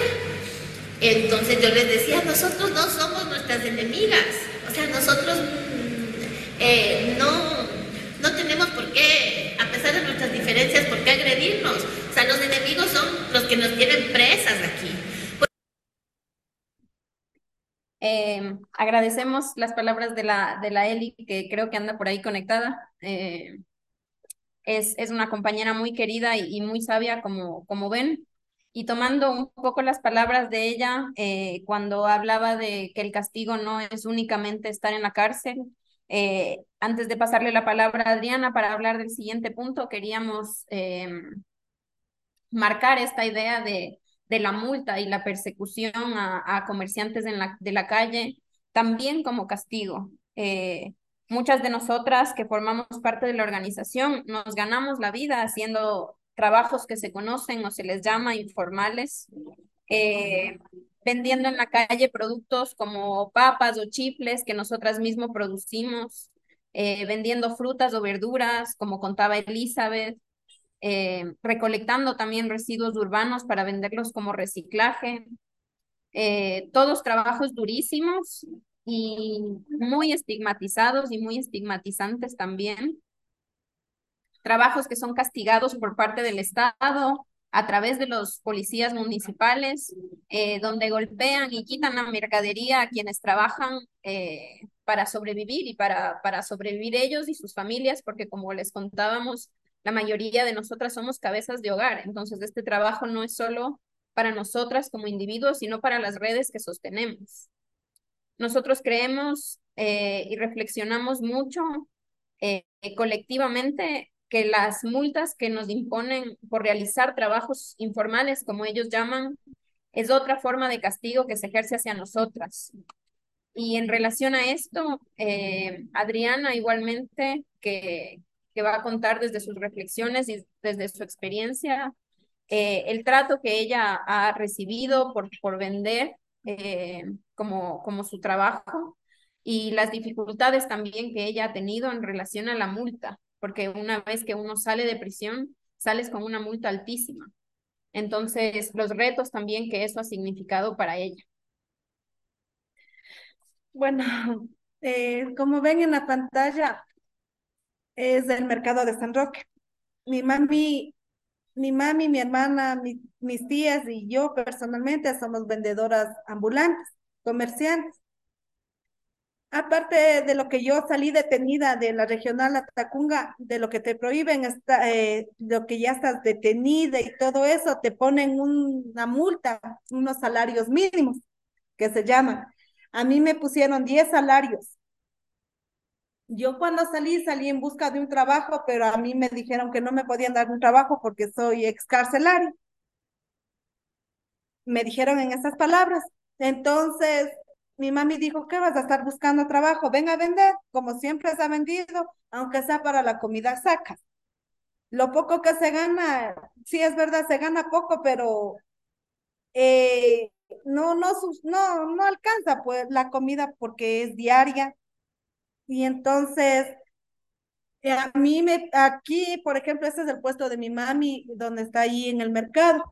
Entonces yo les decía, nosotros no somos nuestras enemigas, o sea, nosotros eh, no, no tenemos por qué, a pesar de nuestras diferencias, por qué agredirnos. O sea, los enemigos son los que nos tienen presas aquí. Eh, agradecemos las palabras de la, de la Eli, que creo que anda por ahí conectada. Eh, es, es una compañera muy querida y, muy sabia, como, como ven. Y tomando un poco las palabras de ella, eh, cuando hablaba de que el castigo no es únicamente estar en la cárcel, antes de pasarle la palabra a Adriana para hablar del siguiente punto, queríamos marcar esta idea de de la multa y la persecución a, a comerciantes en la, de la calle, también como castigo. Eh, muchas de nosotras que formamos parte de la organización nos ganamos la vida haciendo trabajos que se conocen o se les llama informales, eh, vendiendo en la calle productos como papas o chifles que nosotras mismos producimos, eh, vendiendo frutas o verduras, como contaba Elizabeth, recolectando también residuos urbanos para venderlos como reciclaje. Todos trabajos durísimos y muy estigmatizados y muy estigmatizantes también. Trabajos que son castigados por parte del Estado a través de los policías municipales, eh, donde golpean y quitan la mercadería a quienes trabajan eh, para sobrevivir y para, para sobrevivir ellos y sus familias, porque como les contábamos, la mayoría de nosotras somos cabezas de hogar, entonces este trabajo no es solo para nosotras como individuos, sino para las redes que sostenemos. Nosotros creemos eh, y reflexionamos mucho eh, colectivamente que las multas que nos imponen por realizar trabajos informales, como ellos llaman, es otra forma de castigo que se ejerce hacia nosotras. Y en relación a esto, eh, Adriana igualmente, que, que va a contar desde sus reflexiones y desde su experiencia, eh, el trato que ella ha recibido por, por vender eh, como, como su trabajo y las dificultades también que ella ha tenido en relación a la multa, porque una vez que uno sale de prisión, sales con una multa altísima. Entonces, los retos también que eso ha significado para ella. Bueno, eh, como ven en la pantalla, es del mercado de San Roque. Mi mami, mi mami, mi hermana, mi, mis tías y yo personalmente somos vendedoras ambulantes, comerciantes. Aparte de lo que yo salí detenida de la regional Atacunga, de lo que te prohíben, eh, lo que ya estás detenida y todo eso, te ponen un, una multa, unos salarios mínimos, que se llaman. A mí me pusieron 10 salarios yo cuando salí, salí en busca de un trabajo, pero a mí me dijeron que no me podían dar un trabajo porque soy excarcelario. me dijeron en esas palabras. Entonces, mi mami dijo, ¿qué vas a estar buscando trabajo? Ven a vender, como siempre se ha vendido, aunque sea para la comida saca. Lo poco que se gana, sí es verdad, se gana poco, pero eh, no, no, no, no alcanza pues la comida porque es diaria. Y entonces, eh, a mí me, aquí, por ejemplo, este es el puesto de mi mami, donde está ahí en el mercado.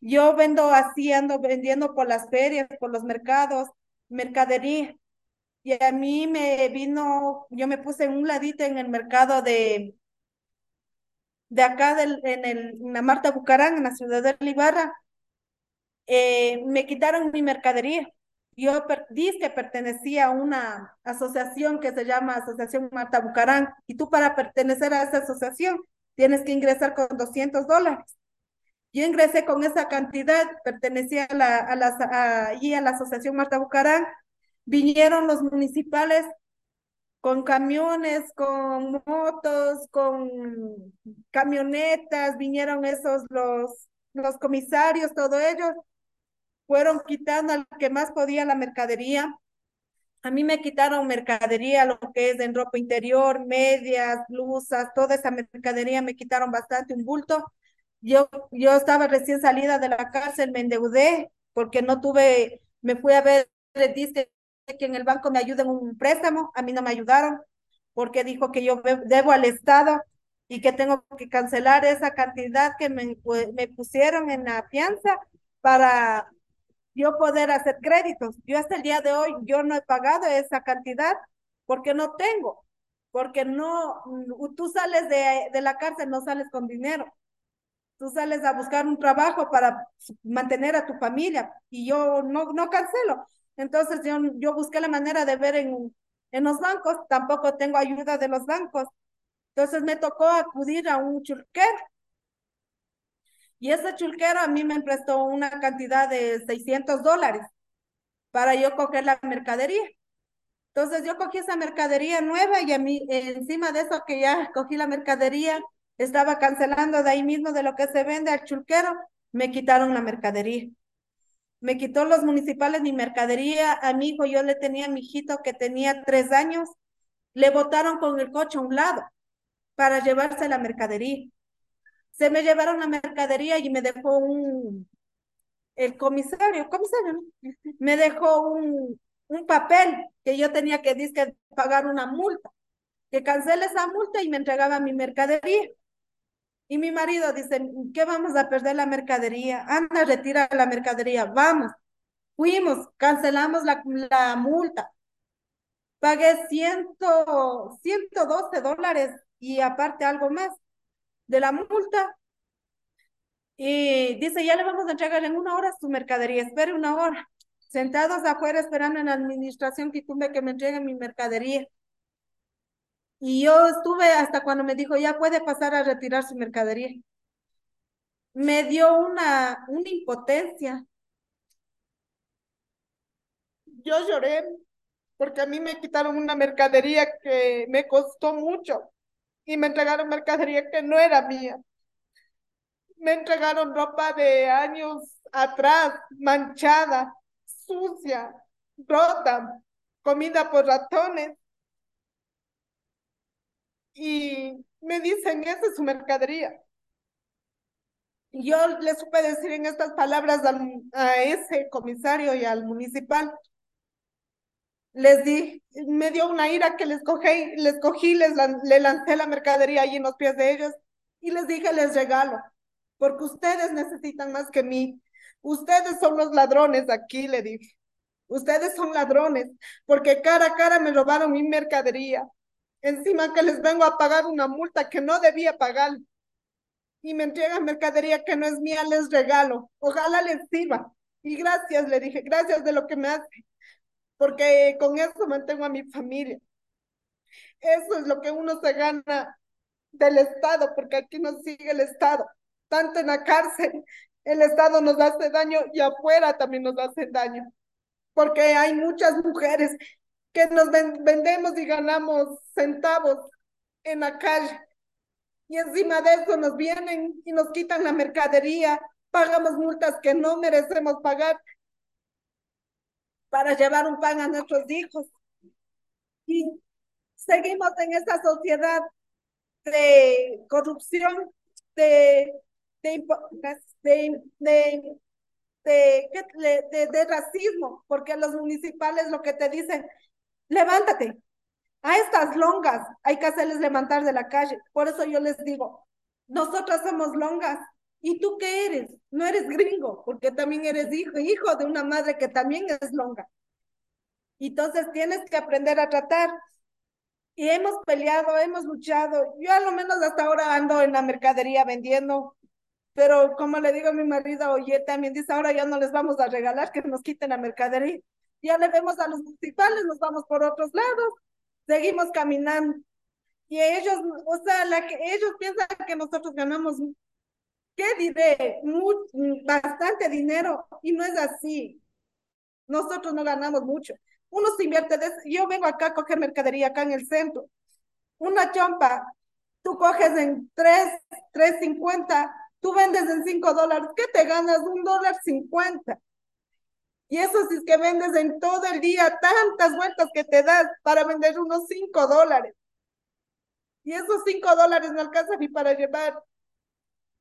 Yo vendo así, ando vendiendo por las ferias, por los mercados, mercadería. Y a mí me vino, yo me puse un ladito en el mercado de, de acá del, en, el, en la Marta Bucarán, en la ciudad de Libarra, eh, me quitaron mi mercadería. Yo dije que pertenecía a una asociación que se llama Asociación Marta Bucarán, y tú para pertenecer a esa asociación tienes que ingresar con 200 dólares. Yo ingresé con esa cantidad, pertenecía a la, a la, a, a la Asociación Marta Bucarán, vinieron los municipales con camiones, con motos, con camionetas, vinieron esos los, los comisarios, todo ellos, fueron quitando al que más podía la mercadería. A mí me quitaron mercadería, lo que es en ropa interior, medias, blusas, toda esa mercadería me quitaron bastante, un bulto. Yo, yo estaba recién salida de la cárcel, me endeudé porque no tuve, me fui a ver, dice que en el banco me ayuden un préstamo, a mí no me ayudaron porque dijo que yo debo al Estado y que tengo que cancelar esa cantidad que me, me pusieron en la fianza para yo poder hacer créditos. Yo hasta el día de hoy, yo no he pagado esa cantidad porque no tengo, porque no, tú sales de, de la cárcel, no sales con dinero. Tú sales a buscar un trabajo para mantener a tu familia y yo no, no cancelo. Entonces yo, yo busqué la manera de ver en, en los bancos, tampoco tengo ayuda de los bancos. Entonces me tocó acudir a un churquero y ese chulquero a mí me prestó una cantidad de 600 dólares para yo coger la mercadería. Entonces yo cogí esa mercadería nueva y a mí, encima de eso que ya cogí la mercadería, estaba cancelando de ahí mismo de lo que se vende al chulquero, me quitaron la mercadería. Me quitó los municipales mi mercadería. A mi hijo, yo le tenía a mi hijito que tenía tres años, le botaron con el coche a un lado para llevarse la mercadería se me llevaron la mercadería y me dejó un, el comisario, comisario, me dejó un, un papel que yo tenía que que pagar una multa, que cancele esa multa y me entregaba mi mercadería. Y mi marido dice, ¿qué vamos a perder la mercadería? Anda, retira la mercadería, vamos. Fuimos, cancelamos la, multa. Pagué ciento, 112 dólares y aparte algo más de la multa. Y dice, ya le vamos a entregar en una hora su mercadería, espere una hora. Sentados afuera esperando en la administración que tuve que me entreguen mi mercadería. Y yo estuve hasta cuando me dijo, ya puede pasar a retirar su mercadería. Me dio una, una impotencia. Yo lloré porque a mí me quitaron una mercadería que me costó mucho y me entregaron mercadería que no era mía. Me entregaron ropa de años atrás, manchada, sucia, rota, comida por ratones. Y me dicen, esa es su mercadería. Yo le supe decir en estas palabras a ese comisario y al municipal, les di, me dio una ira que les cogí, les cogí, les le lancé la mercadería ahí en los pies de ellos y les dije, les regalo, porque ustedes necesitan más que mí. Ustedes son los ladrones aquí, le dije. Ustedes son ladrones, porque cara a cara me robaron mi mercadería. Encima que les vengo a pagar una multa que no debía pagar. Y me entregan mercadería que no es mía, les regalo. Ojalá les sirva. Y gracias, le dije, gracias de lo que me hace porque con eso mantengo a mi familia. Eso es lo que uno se gana del Estado, porque aquí nos sigue el Estado, tanto en la cárcel, el Estado nos hace daño y afuera también nos hace daño, porque hay muchas mujeres que nos vendemos y ganamos centavos en la calle. Y encima de eso nos vienen y nos quitan la mercadería pagamos multas que no merecemos pagar para llevar un pan a nuestros hijos. Y seguimos en esta sociedad de corrupción, de, de, de, de, de, racismo, porque los municipales lo que te dicen, levántate, a estas longas hay que hacerles levantar de la calle. Por eso yo les digo, nosotras somos longas. ¿Y tú qué eres? No eres gringo, porque también eres hijo, hijo de una madre que también es longa. Entonces tienes que aprender a tratar. Y hemos peleado, hemos luchado. Yo a lo menos hasta ahora ando en la mercadería vendiendo, pero como le digo a mi marido, oye, también dice, ahora ya no les vamos a regalar que nos quiten la mercadería. Ya le vemos a los municipales, nos vamos por otros lados, seguimos caminando. Y ellos, o sea, la que, ellos piensan que nosotros ganamos, ¿qué diré? bastante dinero, y no es así. Nosotros no ganamos mucho. Uno se invierte, de, yo vengo acá a coger mercadería acá en el centro. Una chompa, tú coges en 3, 3.50, tú vendes en 5 dólares, ¿qué te ganas? Un dólar 50. Y eso si es que vendes en todo el día tantas vueltas que te das para vender unos 5 dólares. Y esos 5 dólares no alcanzan ni para llevar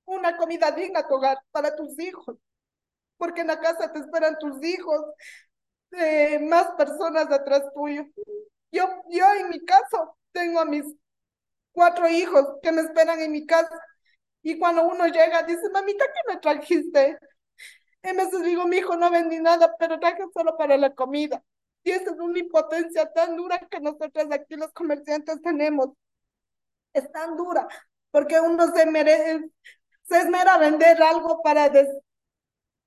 una comida digna a tu hogar, para tus hijos. Porque en la casa te esperan tus hijos, eh, más personas atrás tuyo. Yo, yo en mi caso tengo a mis cuatro hijos que me esperan en mi casa. Y cuando uno llega, dice, mamita, ¿qué me trajiste? Veces digo, mi hijo no vendí nada, pero traje solo para la comida. Y esa es una impotencia tan dura que nosotros aquí los comerciantes tenemos. Es tan dura, porque uno se merece, se esmera vender algo para des,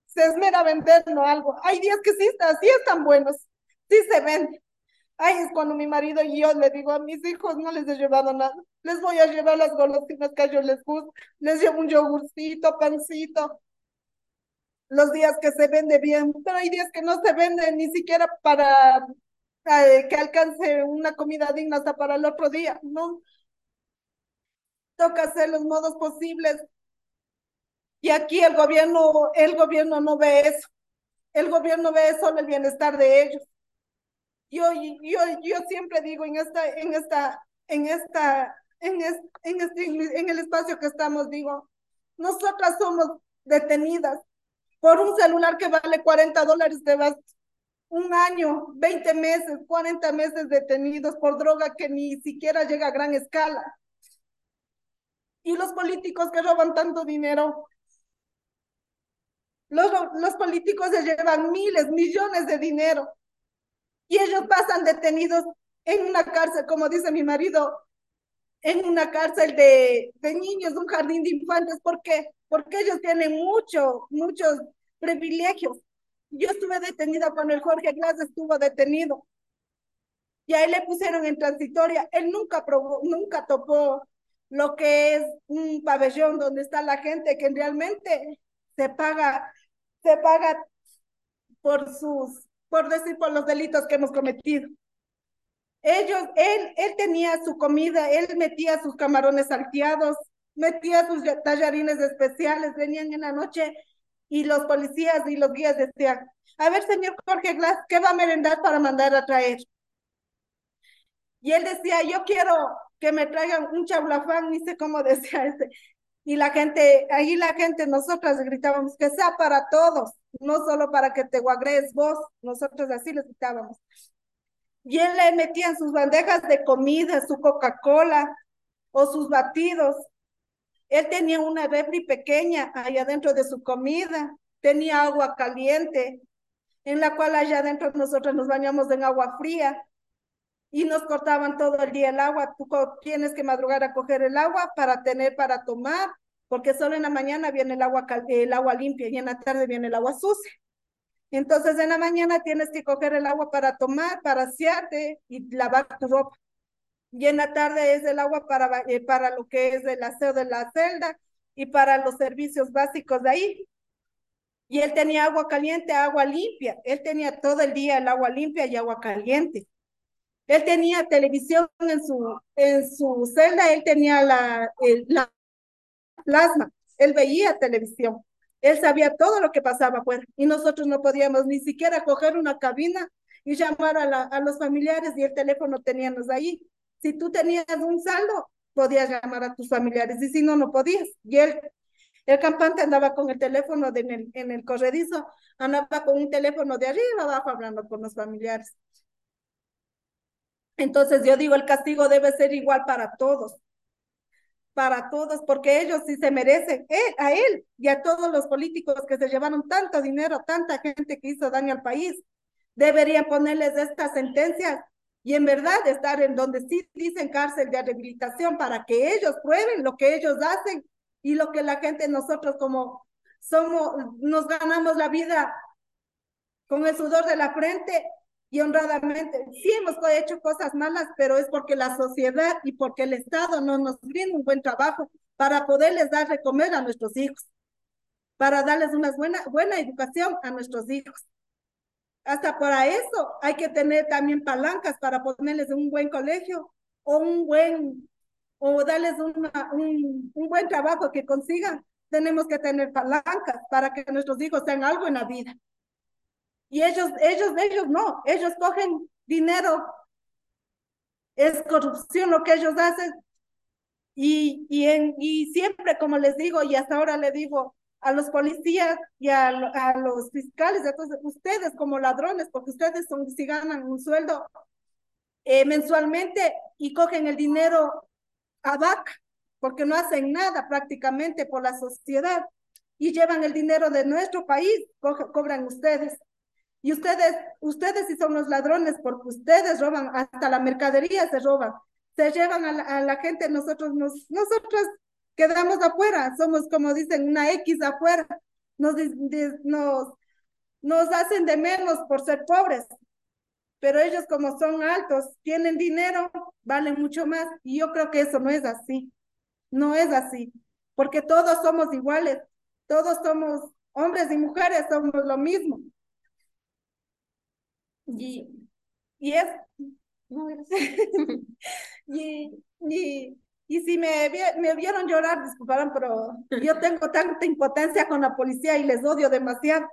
se esmera a vendernos algo. Hay días que sí, sí están buenos, sí se venden. Ay, es cuando mi marido y yo le digo a mis hijos, no les he llevado nada. Les voy a llevar las golosinas que a ellos les gusta. Les llevo un yogurcito, pancito. Los días que se vende bien, pero hay días que no se vende ni siquiera para eh, que alcance una comida digna hasta para el otro día, ¿no? Toca hacer los modos posibles y aquí el gobierno, el gobierno no ve eso. El gobierno ve solo el bienestar de ellos. Yo, yo, yo siempre digo en esta, en esta, en esta, en, en, este, en el espacio que estamos, digo, nosotras somos detenidas por un celular que vale 40 dólares de un año, 20 meses, 40 meses detenidos por droga que ni siquiera llega a gran escala. Y los políticos que roban tanto dinero los, los políticos se llevan miles, millones de dinero y ellos pasan detenidos en una cárcel, como dice mi marido, en una cárcel de, de niños, un jardín de infantes. ¿Por qué? Porque ellos tienen mucho, muchos privilegios. Yo estuve detenida cuando el Jorge Glass estuvo detenido. Y a le pusieron en transitoria. Él nunca probó, nunca topó lo que es un pabellón donde está la gente que realmente se paga se paga por sus, por decir, por los delitos que hemos cometido. Ellos, él, él tenía su comida, él metía sus camarones salteados, metía sus tallarines especiales, venían en la noche y los policías y los guías decían, a ver, señor Jorge Glass, ¿qué va a merendar para mandar a traer? Y él decía, yo quiero que me traigan un chablafán, ni sé cómo decía ese, y la gente, ahí la gente, nosotras gritábamos que sea para todos, no solo para que te guagrees vos, nosotros así les gritábamos. Y él le metía en sus bandejas de comida, su Coca-Cola o sus batidos. Él tenía una refri pequeña allá dentro de su comida, tenía agua caliente, en la cual allá adentro nosotros nos bañamos en agua fría y nos cortaban todo el día el agua. Tú tienes que madrugar a coger el agua para tener para tomar, porque solo en la mañana viene el agua, el agua limpia y en la tarde viene el agua sucia. Entonces en la mañana tienes que coger el agua para tomar, para asearte y lavar tu ropa. Y en la tarde es el agua para, eh, para lo que es el aseo de la celda y para los servicios básicos de ahí. Y él tenía agua caliente, agua limpia. Él tenía todo el día el agua limpia y agua caliente. Él tenía televisión en su, en su celda, él tenía la, la plasma, él veía televisión. Él sabía todo lo que pasaba afuera y nosotros no podíamos ni siquiera coger una cabina y llamar a, la, a los familiares y el teléfono teníamos ahí. Si tú tenías un saldo, podías llamar a tus familiares y si no, no podías. Y él, el campante andaba con el teléfono de en, el, corredizo, andaba con un teléfono de arriba abajo hablando con los familiares. Entonces yo digo, el castigo debe ser igual para todos, para todos, porque ellos sí se merecen, eh, a él y a todos los políticos que se llevaron tanto dinero, tanta gente que hizo daño al país, deberían ponerles estas sentencias y en verdad estar en donde sí dicen cárcel de rehabilitación para que ellos prueben lo que ellos hacen y lo que la gente, nosotros como somos, nos ganamos la vida con el sudor de la frente y honradamente. Sí hemos hecho cosas malas, pero es porque la sociedad y porque el Estado no nos brinda un buen trabajo para poderles dar de comer a nuestros hijos, para darles una buena, buena educación a nuestros hijos. Hasta para eso hay que tener también palancas para ponerles un buen colegio o un buen, o darles un, un buen trabajo que consigan. Tenemos que tener palancas para que nuestros hijos tengan algo en la vida. Y ellos, ellos, ellos no, ellos cogen dinero, es corrupción lo que ellos hacen. Y, y, en, y siempre, como les digo, y hasta ahora le digo, a los policías y a, a los fiscales, entonces ustedes como ladrones, porque ustedes son, si ganan un sueldo eh, mensualmente y cogen el dinero a vaca, porque no hacen nada prácticamente por la sociedad y llevan el dinero de nuestro país, co cobran ustedes. Y ustedes, ustedes sí son los ladrones porque ustedes roban, hasta la mercadería se roban, se llevan a la, a la gente, nosotros, nos, nosotros quedamos afuera, somos como dicen una X afuera, nos, nos, nos hacen de menos por ser pobres, pero ellos como son altos, tienen dinero, valen mucho más. Y yo creo que eso no es así, no es así, porque todos somos iguales, todos somos hombres y mujeres, somos lo mismo. Y, y es, y, y, y si me, me vieron llorar, disculparán, pero yo tengo tanta impotencia con la policía y les odio demasiado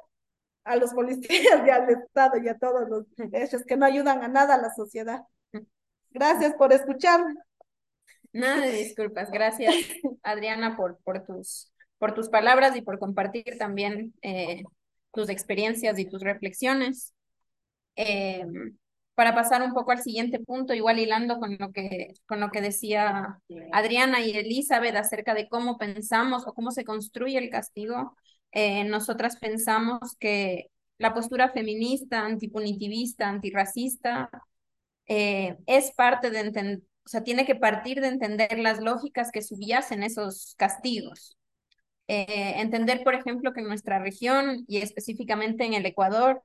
a los policías y al Estado y a todos los hechos que no ayudan a nada a la sociedad. Gracias por escucharme. Nada disculpas. Gracias, Adriana, por, por, tus, por tus palabras y por compartir también eh, tus experiencias y tus reflexiones. Eh, para pasar un poco al siguiente punto, igual hilando con lo que, con lo que decía Adriana y Elizabeth acerca de cómo pensamos o cómo se construye el castigo, eh, nosotras pensamos que la postura feminista, antipunitivista, antirracista, eh, es parte de entender, o sea, tiene que partir de entender las lógicas que subyacen esos castigos. Eh, entender, por ejemplo, que en nuestra región y específicamente en el Ecuador,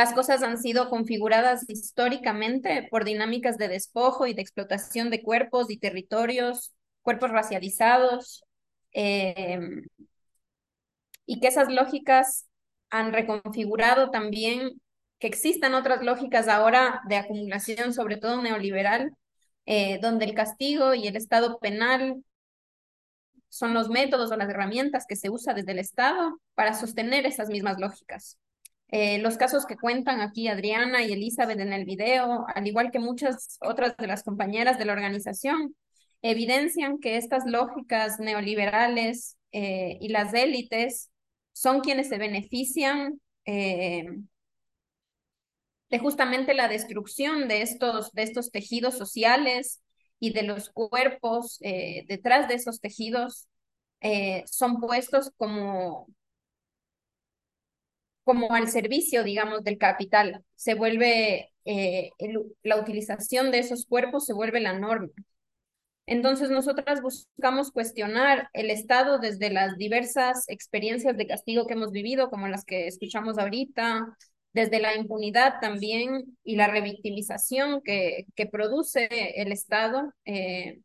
las cosas han sido configuradas históricamente por dinámicas de despojo y de explotación de cuerpos y territorios, cuerpos racializados, em, y que esas lógicas han reconfigurado también que existan otras lógicas ahora de acumulación, sobre todo neoliberal, eh, donde el castigo y el Estado penal son los métodos o las herramientas que se usa desde el Estado para sostener esas mismas lógicas. Eh, los casos que cuentan aquí Adriana y Elizabeth en el video, al igual que muchas otras de las compañeras de la organización, evidencian que estas lógicas neoliberales eh, y las élites son quienes se benefician eh, de justamente la destrucción de estos, de estos tejidos sociales y de los cuerpos detrás de esos tejidos son puestos como como al servicio, digamos, del capital. Se vuelve, eh, la utilización de esos cuerpos se vuelve la norma. Entonces, nosotras buscamos cuestionar el Estado desde las diversas experiencias de castigo que hemos vivido, como las que escuchamos ahorita, desde la impunidad también y la revictimización que, que produce el Estado eh,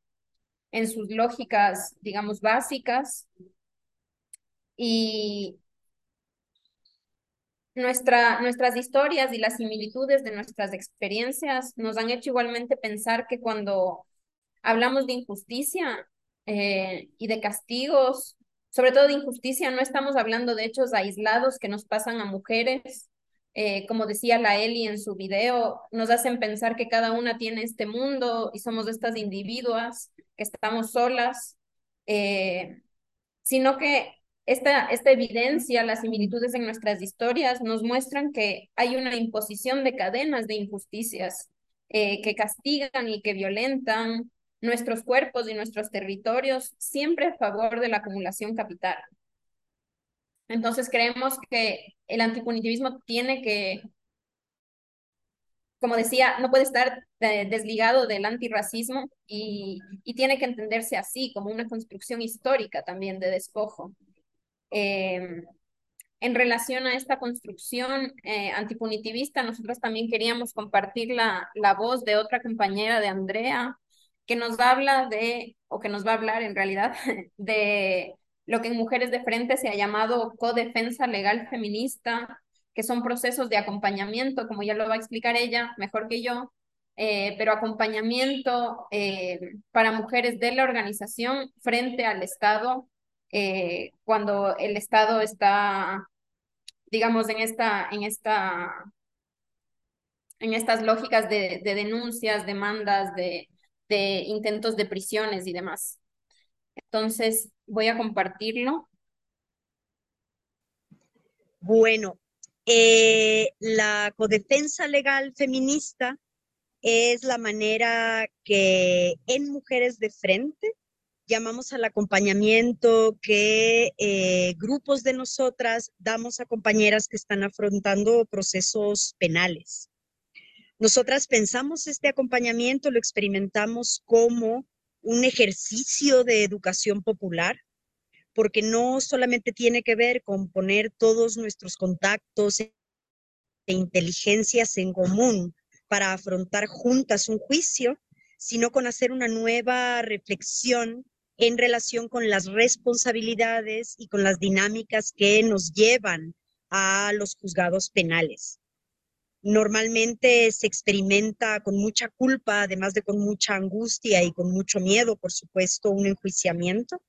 en sus lógicas, digamos, básicas. Y, nuestra, nuestras historias y las similitudes de nuestras experiencias nos han hecho igualmente pensar que cuando hablamos de injusticia, eh, y de castigos, sobre todo de injusticia. No estamos hablando de hechos aislados que nos pasan a mujeres. Eh, como decía la Eli en su video, nos hacen pensar que cada una tiene este mundo y somos estas individuas, que estamos solas, eh, sino que esta, esta evidencia, las similitudes en nuestras historias nos muestran que hay una imposición de cadenas de injusticias eh, que castigan y que violentan nuestros cuerpos y nuestros territorios, siempre a favor de la acumulación capital. Entonces creemos que el antipunitivismo tiene que, como decía, no puede estar eh, desligado del antirracismo y, y tiene que entenderse así, como una construcción histórica también de despojo. Eh, en relación a esta construcción eh, antipunitivista, nosotros también queríamos compartir la, la voz de otra compañera de Andrea, que nos habla de, o que nos va a hablar en realidad, de lo que en Mujeres de Frente se ha llamado codefensa legal feminista, que son procesos de acompañamiento, como ya lo va a explicar ella mejor que yo, eh, pero acompañamiento eh, para mujeres de la organización frente al Estado, eh, cuando el Estado está, digamos, en esta, en esta, en estas lógicas de, de denuncias, demandas, de, de intentos de prisiones y demás. Entonces, voy a compartirlo. Bueno, eh, la codefensa legal feminista es la manera que en Mujeres de Frente llamamos al acompañamiento que eh, grupos de nosotras damos a compañeras que están afrontando procesos penales. Nosotras pensamos este acompañamiento, lo experimentamos como un ejercicio de educación popular, porque no solamente tiene que ver con poner todos nuestros contactos e inteligencias en común para afrontar juntas un juicio, sino con hacer una nueva reflexión en relación con las responsabilidades y con las dinámicas que nos llevan a los juzgados penales normalmente se experimenta con mucha culpa, además de con mucha angustia y con mucho miedo, por supuesto, un enjuiciamiento.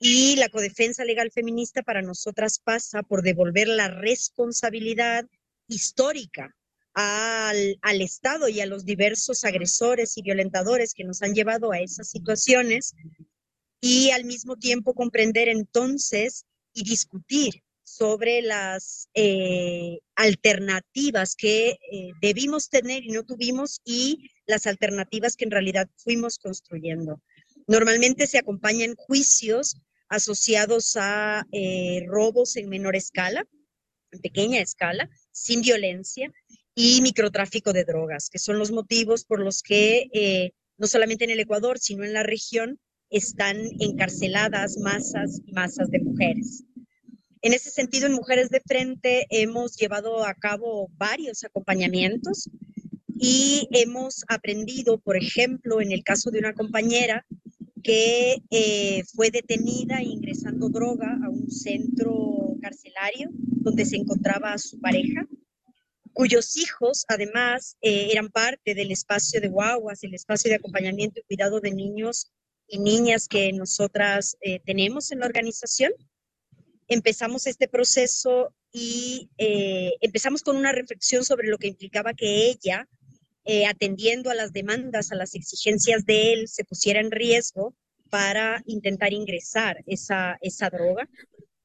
Y la codefensa legal feminista para nosotras pasa por devolver la responsabilidad histórica al, al, Estado y a los diversos agresores y violentadores que nos han llevado a esas situaciones y al mismo tiempo comprender entonces y discutir sobre las eh, alternativas que eh, debimos tener y no tuvimos y las alternativas que en realidad fuimos construyendo. Normalmente se acompañan juicios asociados a eh, robos en menor escala, en pequeña escala, sin violencia, y microtráfico de drogas, que son los motivos por los que no solamente en el Ecuador, sino en la región, están encarceladas masas y masas de mujeres. En ese sentido, en Mujeres de Frente hemos llevado a cabo varios acompañamientos y hemos aprendido, por ejemplo, en el caso de una compañera que eh, fue detenida ingresando droga a un centro carcelario donde se encontraba su pareja, cuyos hijos además eh, eran parte del espacio de guaguas, el espacio de acompañamiento y cuidado de niños y niñas que nosotras eh, tenemos en la organización empezamos este proceso y eh, empezamos con una reflexión sobre lo que implicaba que ella, eh, atendiendo a las demandas, a las exigencias de él, se pusiera en riesgo para intentar ingresar esa, esa droga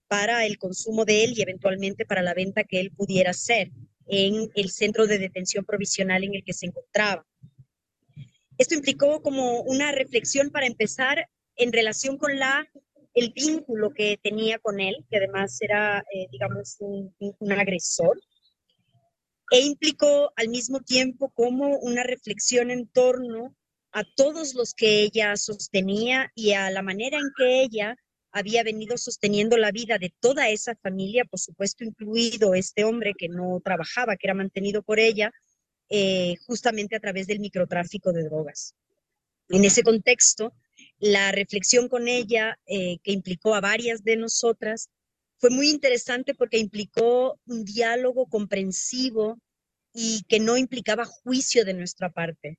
para el consumo de él y eventualmente para la venta que él pudiera hacer en el centro de detención provisional en el que se encontraba. Esto implicó como una reflexión para empezar en relación con la el vínculo que tenía con él, que además era, eh, digamos, un, un, agresor, e implicó al mismo tiempo como una reflexión en torno a todos los que ella sostenía y a la manera en que ella había venido sosteniendo la vida de toda esa familia, por supuesto incluido este hombre que no trabajaba, que era mantenido por ella, eh, justamente a través del microtráfico de drogas. En ese contexto, la reflexión con ella, eh, que implicó a varias de nosotras, fue muy interesante porque implicó un diálogo comprensivo y que no implicaba juicio de nuestra parte.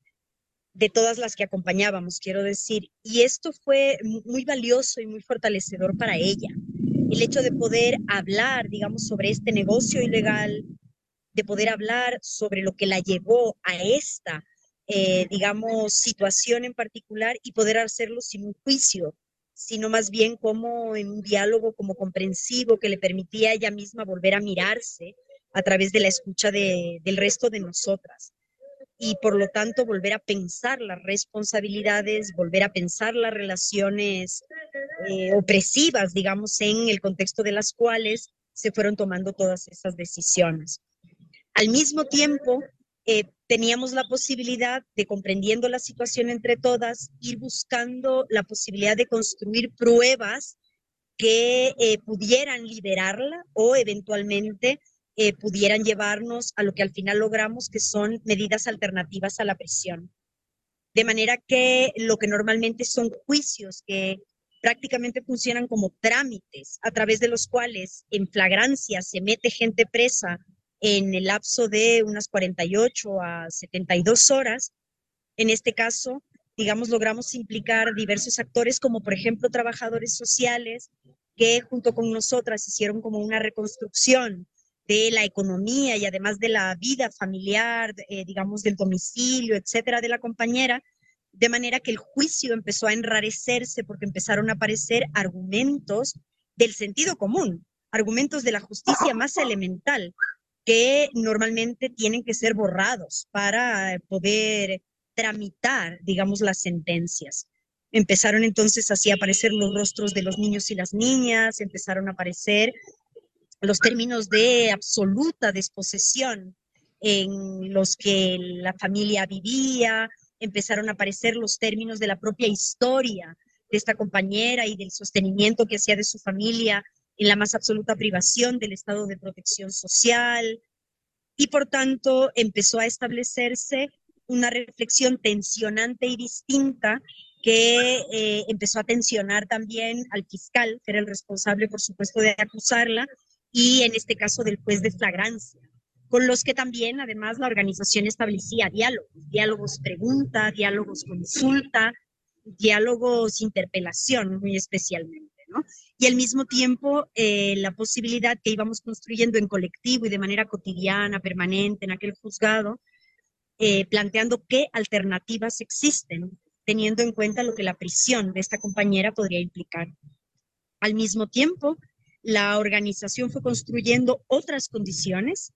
de todas las que acompañábamos, quiero decir. Y esto fue muy valioso y muy fortalecedor para ella. El hecho de poder hablar, digamos, sobre este negocio ilegal, de poder hablar sobre lo que la llevó a esta, eh, digamos, situación en particular y poder hacerlo sin un juicio, sino más bien como en un diálogo como comprensivo que le permitía a ella misma volver a mirarse a través de la escucha de, del resto de nosotras y por lo tanto volver a pensar las responsabilidades, volver a pensar las relaciones eh, opresivas, digamos, en el contexto de las cuales se fueron tomando todas esas decisiones. Al mismo tiempo, eh, teníamos la posibilidad de, comprendiendo la situación entre todas, ir buscando la posibilidad de construir pruebas que eh, pudieran liberarla o eventualmente eh, pudieran llevarnos a lo que al final logramos, que son medidas alternativas a la prisión. De manera que lo que normalmente son juicios que prácticamente funcionan como trámites a través de los cuales en flagrancia se mete gente presa en el lapso de unas 48 a 72 horas. En este caso, digamos, logramos implicar diversos actores como por ejemplo trabajadores sociales que junto con nosotras hicieron como una reconstrucción de la economía y además de la vida familiar, eh, digamos, del domicilio, etcétera, de la compañera, de manera que el juicio empezó a enrarecerse porque empezaron a aparecer argumentos del sentido común, argumentos de la justicia más elemental, que normalmente tienen que ser borrados para poder tramitar, digamos, las sentencias. Empezaron entonces así a aparecer los rostros de los niños y las niñas, empezaron a aparecer los términos de absoluta desposesión en los que la familia vivía, empezaron a aparecer los términos de la propia historia de esta compañera y del sostenimiento que hacía de su familia en la más absoluta privación del estado de protección social. Y por tanto empezó a establecerse una reflexión tensionante y distinta que eh, empezó a tensionar también al fiscal, que era el responsable, por supuesto, de acusarla, y en este caso del juez de flagrancia, con los que también además la organización establecía diálogos, diálogos pregunta, diálogos consulta, diálogos interpelación muy especialmente, Y al mismo tiempo eh, la posibilidad que íbamos construyendo en colectivo y de manera cotidiana, permanente en aquel juzgado, eh, planteando qué alternativas existen, teniendo en cuenta lo que la prisión de esta compañera podría implicar. Al mismo tiempo, la organización fue construyendo otras condiciones,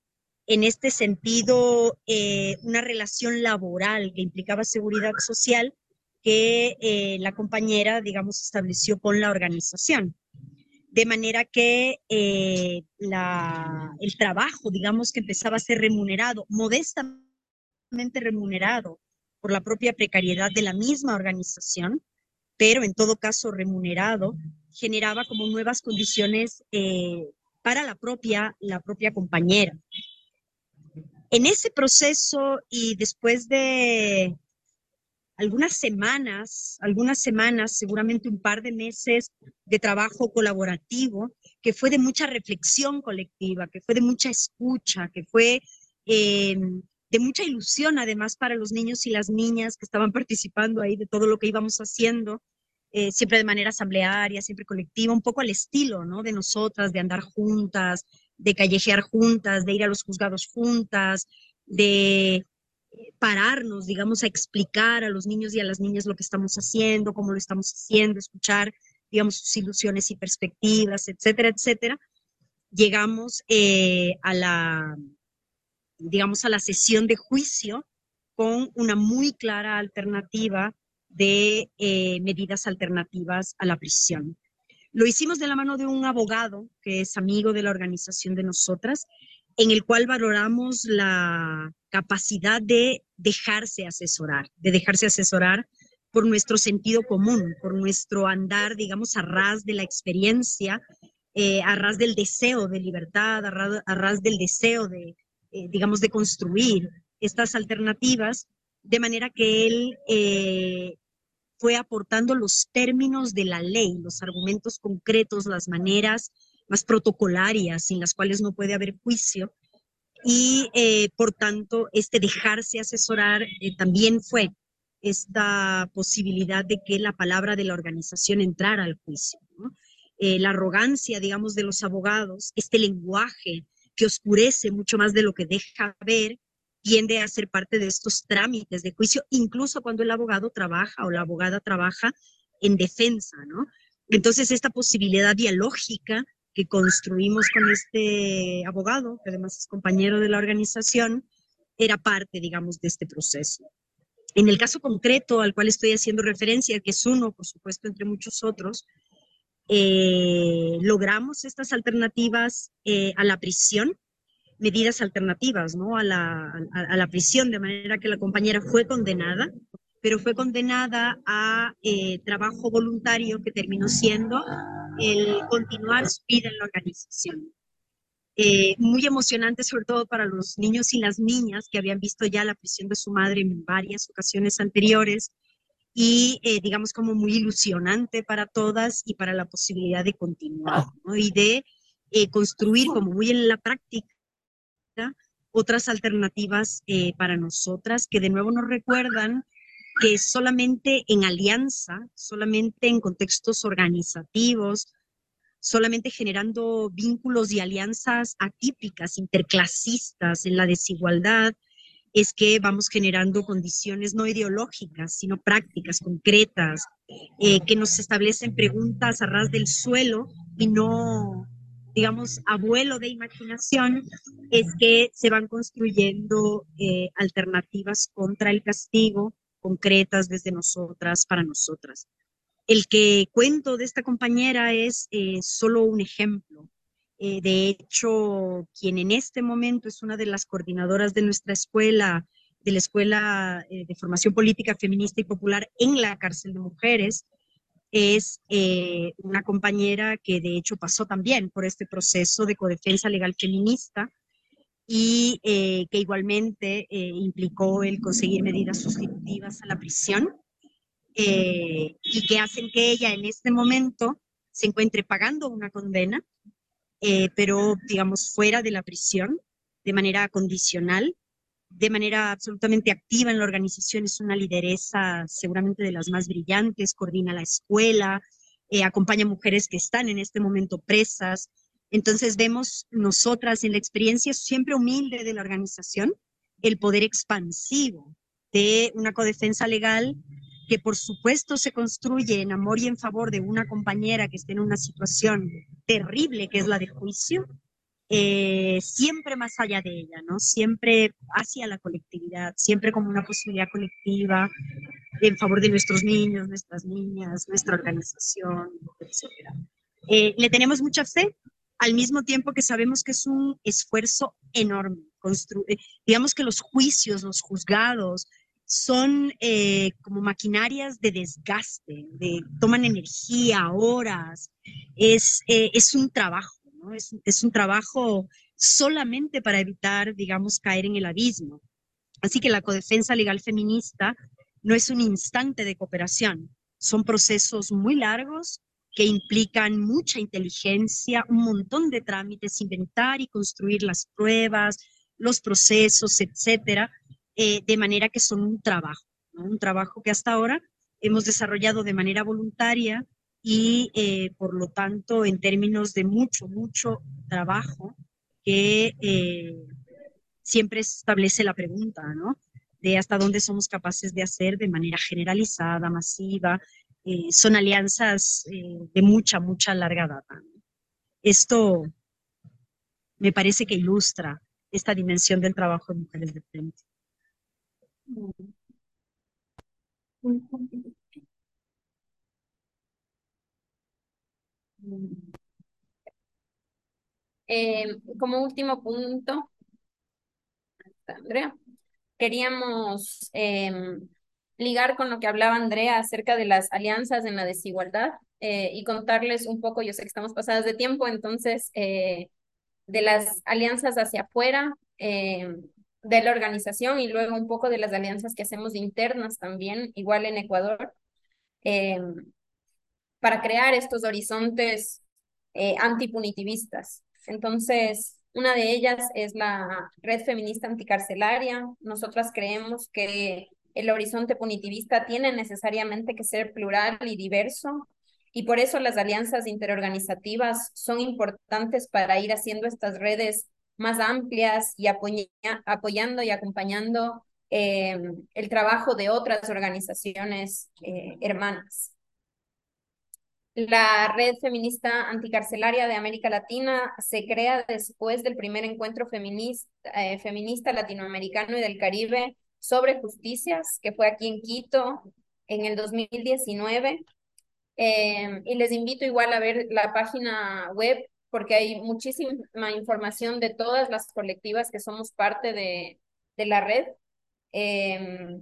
en este sentido, eh, una relación laboral que implicaba seguridad social que eh, la compañera, digamos, estableció con la organización. De manera que eh, el trabajo, digamos, que empezaba a ser remunerado, modestamente remunerado por la propia precariedad de la misma organización, pero en todo caso remunerado, generaba como nuevas condiciones eh, para la propia, la propia compañera. En ese proceso y después de algunas semanas, algunas semanas, seguramente un par de meses de trabajo colaborativo, que fue de mucha reflexión colectiva, que fue de mucha escucha, que fue eh, de mucha ilusión además para los niños y las niñas que estaban participando ahí de todo lo que íbamos haciendo, eh, siempre de manera asamblearia, siempre colectiva, un poco al estilo, ¿no? De nosotras, de andar juntas, de callejear juntas, de ir a los juzgados juntas, de pararnos, digamos, a explicar a los niños y a las niñas lo que estamos haciendo, cómo lo estamos haciendo, escuchar, digamos, sus ilusiones y perspectivas, etcétera, etcétera. Llegamos eh, a la, digamos, a la sesión de juicio con una muy clara alternativa de eh, medidas alternativas a la prisión. Lo hicimos de la mano de un abogado que es amigo de la organización de nosotras, en el cual valoramos la capacidad de dejarse asesorar, de dejarse asesorar por nuestro sentido común, por nuestro andar, digamos, a ras de la experiencia, eh, a ras del deseo de libertad, a ras, del deseo de, eh, digamos, de construir estas alternativas de manera que él eh, fue aportando los términos de la ley, los argumentos concretos, las maneras más protocolarias sin las cuales no puede haber juicio. Y eh, por tanto, este dejarse asesorar eh, también fue esta posibilidad de que la palabra de la organización entrara al juicio. Eh, la arrogancia, digamos, de los abogados, este lenguaje que oscurece mucho más de lo que deja ver, tiende a ser parte de estos trámites de juicio, incluso cuando el abogado trabaja o la abogada trabaja en defensa. Entonces, esta posibilidad dialógica que construimos con este abogado, que además es compañero de la organización, era parte, digamos, de este proceso. En el caso concreto al cual estoy haciendo referencia, que es uno, por supuesto, entre muchos otros, eh, logramos estas alternativas eh, a la prisión, medidas alternativas ¿no? a, la, a, la, prisión, de manera que la compañera fue condenada, pero fue condenada a eh, trabajo voluntario que terminó siendo el continuar su vida en la organización. Eh, muy emocionante, sobre todo para los niños y las niñas que habían visto ya la prisión de su madre en varias ocasiones anteriores y eh, digamos como muy ilusionante para todas y para la posibilidad de continuar ¿no? y de eh, construir como muy en la práctica otras alternativas para nosotras que de nuevo nos recuerdan que solamente en alianza, solamente en contextos organizativos, solamente generando vínculos y alianzas atípicas, interclasistas en la desigualdad, es que vamos generando condiciones no ideológicas, sino prácticas, concretas, eh, que nos establecen preguntas a ras del suelo y no, digamos, abuelo de imaginación, es que se van construyendo eh, alternativas contra el castigo, concretas desde nosotras, para nosotras. El que cuento de esta compañera es eh, solo un ejemplo. Eh, de hecho, quien en este momento es una de las coordinadoras de nuestra escuela, de la Escuela eh, de Formación Política Feminista y Popular en la cárcel de mujeres, es una compañera que de hecho pasó también por este proceso de codefensa legal feminista y que igualmente implicó el conseguir medidas sustitutivas a la prisión eh, y que hacen que ella en este momento se encuentre pagando una condena, eh, pero digamos fuera de la prisión, de manera condicional, de manera absolutamente activa en la organización, es una lideresa seguramente de las más brillantes, coordina la escuela, eh, acompaña a mujeres que están en este momento presas. Entonces vemos nosotras en la experiencia siempre humilde de la organización el poder expansivo de una codefensa legal que por supuesto se construye en amor y en favor de una compañera que esté en una situación terrible que es la de juicio, eh, siempre más allá de ella, ¿no? Siempre hacia la colectividad, siempre como una posibilidad colectiva en favor de nuestros niños, nuestras niñas, nuestra organización, etc. Eh, le tenemos mucha fe, al mismo tiempo que sabemos que es un esfuerzo enorme. Eh, digamos que los juicios, los juzgados, son eh, como maquinarias de desgaste, de, toman energía, horas, es, eh, un trabajo, es, es, un trabajo solamente para evitar, digamos, caer en el abismo. Así que la codefensa legal feminista no es un instante de cooperación, son procesos muy largos que implican mucha inteligencia, un montón de trámites, inventar y construir las pruebas, los procesos, etcétera, eh, de manera que son un trabajo, un trabajo que hasta ahora hemos desarrollado de manera voluntaria y eh, por lo tanto en términos de mucho, mucho trabajo que eh, siempre establece la pregunta, ¿no? De hasta dónde somos capaces de hacer de manera generalizada, masiva. Son alianzas de mucha, mucha larga data. Esto me parece que ilustra esta dimensión del trabajo de mujeres de frente. Eh, como último punto, Andrea, queríamos ligar con lo que hablaba Andrea acerca de las alianzas en la desigualdad eh, y contarles un poco, yo sé que estamos pasadas de tiempo, entonces, eh, de las alianzas hacia afuera, em, de la organización y luego un poco de las alianzas que hacemos internas también, igual en Ecuador, em, para crear estos horizontes eh, antipunitivistas. Entonces, una de ellas es la Red Feminista Anticarcelaria. Nosotras creemos que el horizonte punitivista tiene necesariamente que ser plural y diverso, y por eso las alianzas interorganizativas son importantes para ir haciendo estas redes más amplias y apoyando y acompañando eh, el trabajo de otras organizaciones eh, hermanas. La Red Feminista Anticarcelaria de América Latina se crea después del primer encuentro feminista, eh, feminista latinoamericano y del Caribe sobre justicias, que fue aquí en Quito en el 2019. Eh, y les invito igual a ver la página web porque hay muchísima información de todas las colectivas que somos parte de, de la red. Eh,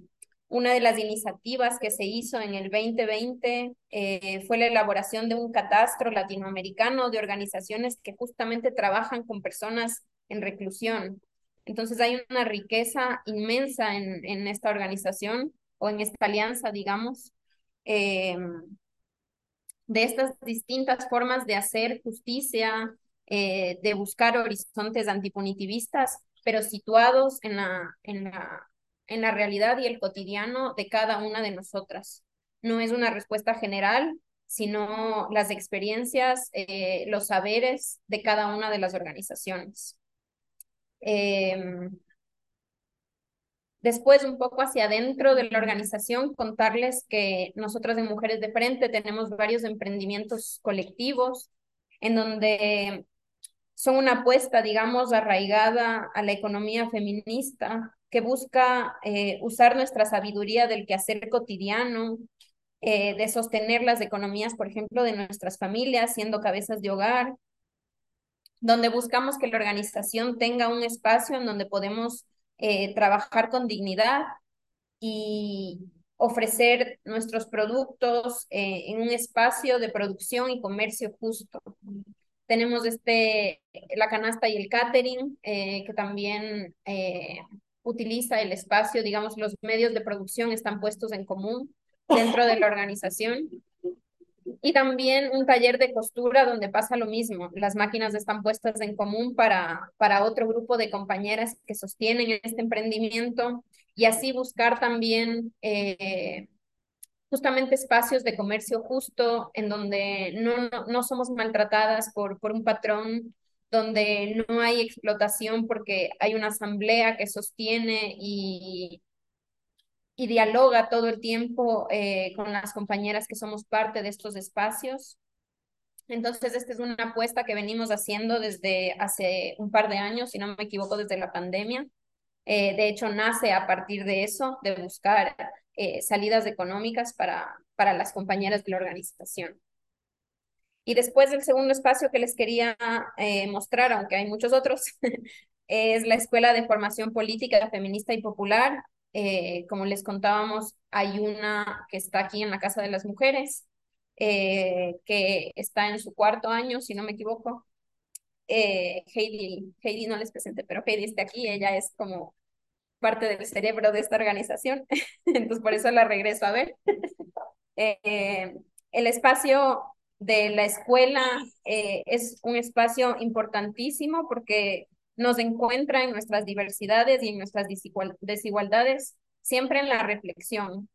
una de las iniciativas que se hizo en el 2020 eh, fue la elaboración de un catastro latinoamericano de organizaciones que justamente trabajan con personas en reclusión. Entonces hay una riqueza inmensa en, esta organización o en esta alianza, digamos, eh, de estas distintas formas de hacer justicia, eh, de buscar horizontes antipunitivistas, pero situados en la realidad y el cotidiano de cada una de nosotras. No es una respuesta general, sino las experiencias, eh, los saberes de cada una de las organizaciones. Em, después, un poco hacia adentro de la organización, contarles que nosotras en Mujeres de Frente tenemos varios emprendimientos colectivos en donde son una apuesta, digamos, arraigada a la economía feminista, que busca eh, usar nuestra sabiduría del quehacer cotidiano, eh, de sostener las economías, por ejemplo, de nuestras familias, siendo cabezas de hogar, donde buscamos que la organización tenga un espacio en donde podemos eh, trabajar con dignidad y ofrecer nuestros productos en un espacio de producción y comercio justo. Tenemos este, la canasta y el catering, que también utiliza el espacio, digamos, los medios de producción están puestos en común dentro de la organización. Y también un taller de costura donde pasa lo mismo. Las máquinas están puestas en común para, para otro grupo de compañeras que sostienen este emprendimiento y así buscar también eh, justamente espacios de comercio justo en donde no, no, no somos maltratadas por, por un patrón donde no hay explotación porque hay una asamblea que sostiene y, y dialoga todo el tiempo eh, con las compañeras que somos parte de estos espacios. Entonces, esta es una apuesta que venimos haciendo desde hace un par de años, si no me equivoco, desde la pandemia. Eh, de hecho, nace a partir de eso, de buscar eh, salidas económicas para, para las compañeras de la organización. Y después del segundo espacio que les quería mostrar, aunque hay muchos otros, es la Escuela de Formación Política Feminista y Popular. Eh, como les contábamos, hay una que está aquí en la Casa de las Mujeres, eh, que está en su cuarto año, si no me equivoco. Heidi, Heidi no les presenté, pero Heidi está aquí, ella es como parte del cerebro de esta organización, entonces por eso la regreso a ver. el espacio de la escuela eh, es un espacio importantísimo porque nos encuentra en nuestras diversidades y en nuestras desigualdades, siempre en la reflexión.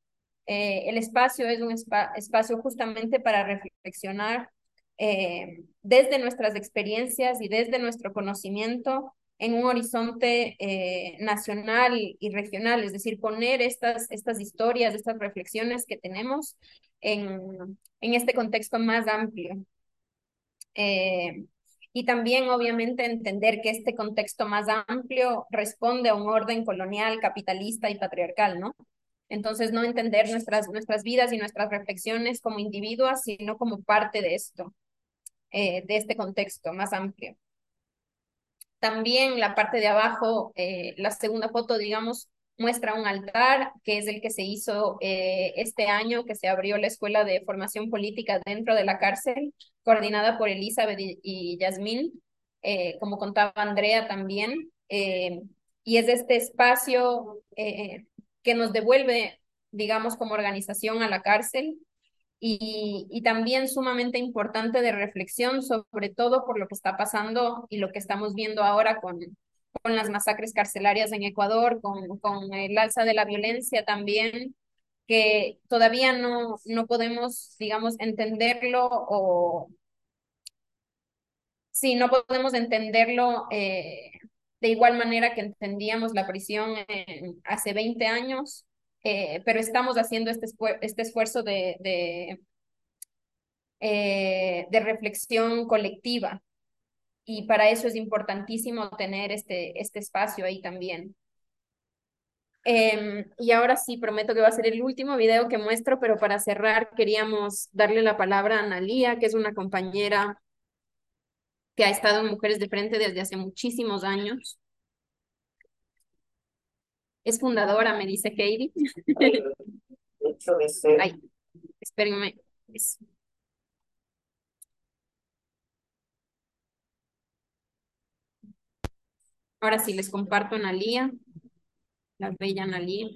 Eh, el espacio es un espacio justamente para reflexionar eh, desde nuestras experiencias y desde nuestro conocimiento en un horizonte nacional y regional, es decir, poner estas, estas historias, estas reflexiones que tenemos en, en este contexto más amplio. Eh, y también, obviamente, entender que este contexto más amplio responde a un orden colonial, capitalista y patriarcal, ¿no? Entonces, no entender nuestras, nuestras vidas y nuestras reflexiones como individuos, sino como parte de esto, eh, de este contexto más amplio. También la parte de abajo, eh, la segunda foto, digamos, muestra un altar, que es el que se hizo eh, este año, que se abrió la Escuela de Formación Política dentro de la cárcel, coordinada por Elizabeth y, Yasmín, eh, como contaba Andrea también. Eh, y es este espacio que nos devuelve, digamos, como organización a la cárcel y, y, también sumamente importante de reflexión, sobre todo por lo que está pasando y lo que estamos viendo ahora con, con las masacres carcelarias en Ecuador, con, con el alza de la violencia también, que todavía no, no podemos, digamos, entenderlo o... Sí, no podemos entenderlo eh, de igual manera que entendíamos la prisión hace 20 años, eh, pero estamos haciendo este, este esfuerzo de, de, eh, de reflexión colectiva y para eso es importantísimo tener este, este espacio ahí también. Em, y ahora sí, prometo que va a ser el último video que muestro, pero para cerrar queríamos darle la palabra a Analía, que es una compañera que ha estado en Mujeres de Frente desde hace muchísimos años. Es fundadora, me dice Katie. Ay, espérenme. Ahora sí, les comparto Analía, la bella Analía.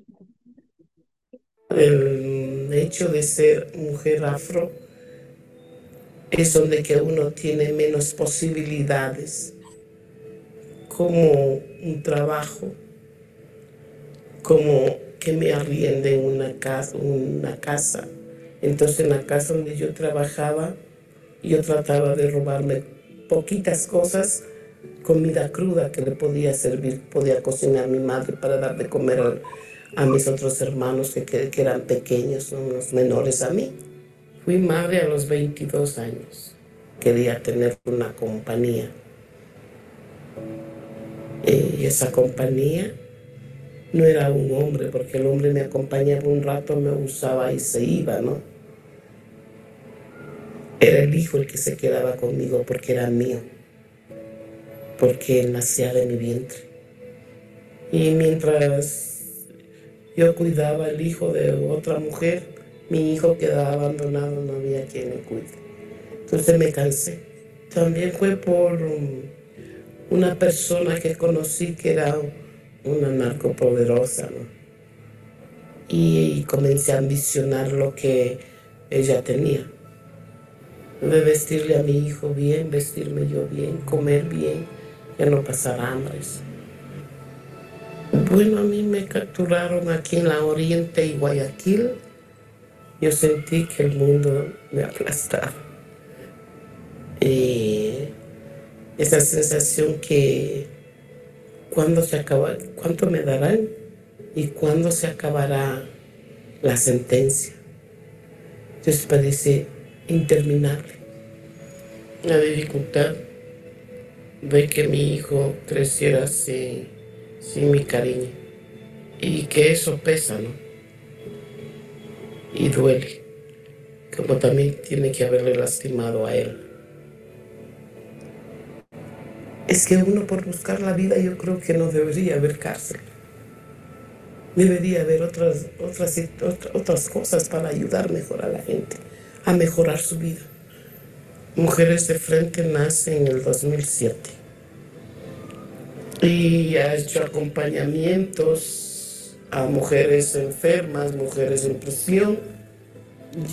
El hecho de ser mujer afro es donde que uno tiene menos posibilidades, como un trabajo, como que me arrienden una casa, una casa. Entonces en la casa donde yo trabajaba, yo trataba de robarme poquitas cosas comida cruda que le podía servir, podía cocinar mi madre para dar de comer a, mis otros hermanos que, que, eran pequeños, unos menores a mí. Fui madre a los 22 años. Quería tener una compañía. Y esa compañía no era un hombre, porque el hombre me acompañaba un rato, me usaba y se iba, ¿no? Era el hijo el que se quedaba conmigo porque era mío porque él nacía de mi vientre. Y mientras yo cuidaba el hijo de otra mujer, mi hijo quedaba abandonado, no había quien le cuide. Entonces me cansé. También fue por una persona que conocí que era una narcopoderosa, y comencé a ambicionar lo que ella tenía. De vestirle a mi hijo bien, vestirme yo bien, comer bien ya no pasar hambre. Bueno, a mí me capturaron aquí en la Oriente y Guayaquil. Yo sentí que el mundo me aplastaba. Y esa sensación que cuándo se acaba, cuánto me darán y cuándo se acabará la sentencia. Entonces parece interminable. La dificultad ve que mi hijo creciera sin, sin mi cariño y que eso pesa, ¿no? Y duele, como también tiene que haberle lastimado a él. Es que uno por buscar la vida yo creo que no debería haber cárcel. Debería haber otras, otras, otras cosas para ayudar mejor a la gente, a mejorar su vida. Mujeres de Frente nace en el 2007 y ha hecho acompañamientos a mujeres enfermas, mujeres en prisión.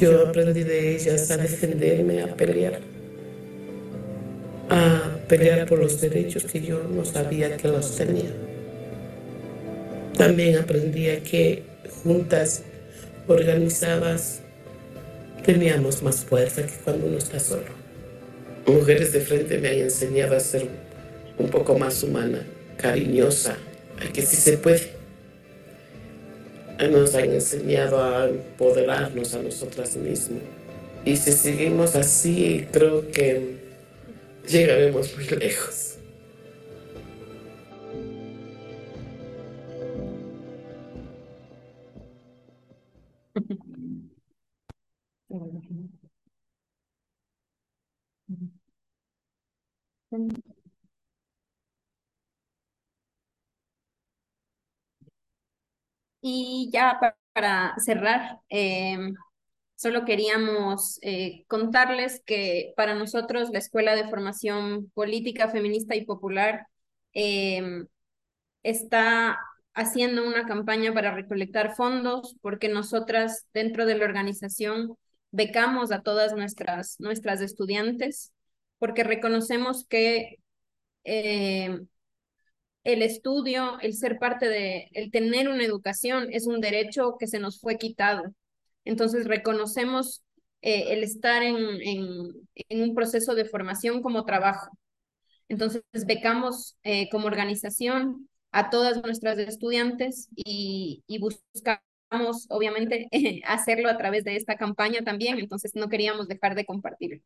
Yo aprendí de ellas a defenderme, a pelear, a pelear por los derechos que yo no sabía que los tenía. También aprendí a que juntas, organizadas, teníamos más fuerza que cuando uno está solo. Mujeres de Frente me han enseñado a ser un poco más humana, cariñosa, a que sí se puede. Nos han enseñado a empoderarnos a nosotras mismas. Y si seguimos así, creo que llegaremos muy lejos. Y ya para cerrar, em, solo queríamos eh, contarles que para nosotros la Escuela de Formación Política, Feminista y Popular em, está haciendo una campaña para recolectar fondos porque nosotras dentro de la organización becamos a todas nuestras, nuestras estudiantes porque reconocemos que em, el estudio, el ser parte de, el tener una educación es un derecho que se nos fue quitado. Entonces reconocemos eh, el estar en, en, un proceso de formación como trabajo. Entonces becamos eh, como organización a todas nuestras estudiantes y, y buscamos, obviamente, hacerlo a través de esta campaña también, entonces no queríamos dejar de compartirlo.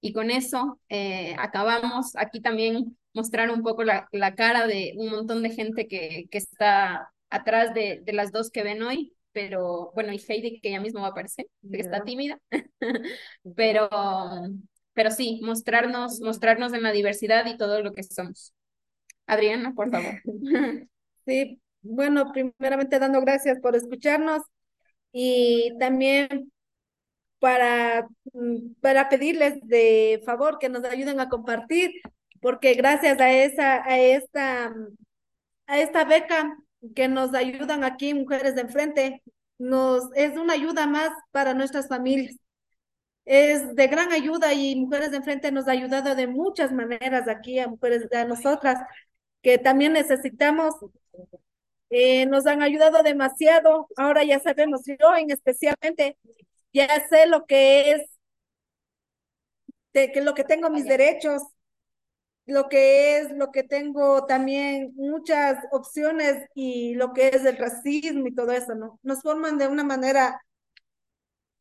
Y con eso eh, acabamos aquí también mostrar un poco la, la, cara de un montón de gente que, que está atrás de, de, las dos que ven hoy, pero bueno, y Heidi que ella misma va a aparecer, que está tímida, pero, pero sí, mostrarnos, mostrarnos en la diversidad y todo lo que somos. Adriana, por favor. Sí, bueno, primeramente dando gracias por escucharnos y también para, mm, para pedirles de favor que nos ayuden a compartir, porque gracias a esa, a esta, a esta beca que nos ayudan aquí Mujeres de Enfrente, nos, es una ayuda más para nuestras familias. Es de gran ayuda y Mujeres de Enfrente nos ha ayudado de muchas maneras aquí a mujeres, a nosotras, que también necesitamos eh, nos han ayudado demasiado. Ahora ya sabemos, yo en especialmente ya sé lo que es, de que lo que tengo mis derechos, lo que es, lo que tengo también muchas opciones y lo que es el racismo y todo eso, ¿no? Nos forman de una manera,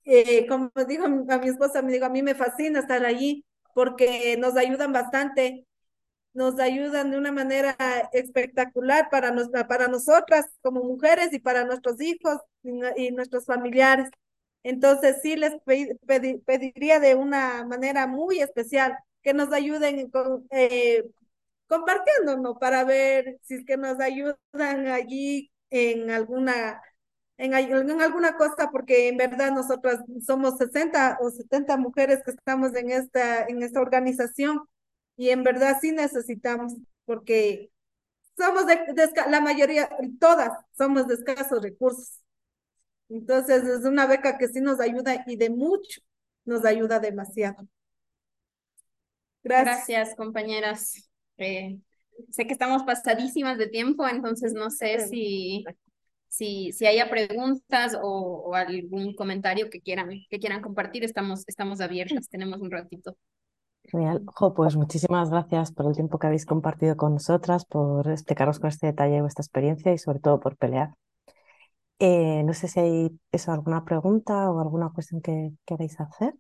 eh, como dijo a mi esposa, me digo, a mí me fascina estar allí porque nos ayudan bastante, nos ayudan de una manera espectacular para, nos, para nosotras como mujeres y para nuestros hijos y nuestros familiares. Entonces sí les pediría de una manera muy especial que nos ayuden con, eh, compartiéndonos para ver si es que nos ayudan allí en alguna en, en, alguna cosa, porque en verdad nosotras somos 60 o 70 mujeres que estamos en esta, en esta organización y en verdad sí necesitamos, porque somos de, de la mayoría, todas somos de escasos recursos. Entonces es una beca que sí nos ayuda y de mucho nos ayuda demasiado. Gracias, Gracias compañeras. Eh, sé que estamos pasadísimas de tiempo, entonces no sé si, si, si haya preguntas o, o, algún comentario que quieran, que quieran compartir, estamos, estamos abiertas, tenemos un ratito. Genial. Jo, pues muchísimas gracias por el tiempo que habéis compartido con nosotras, por explicaros con este detalle vuestra experiencia y sobre todo por pelear. Eh, no sé si hay eso, alguna pregunta o alguna cuestión que queréis hacer.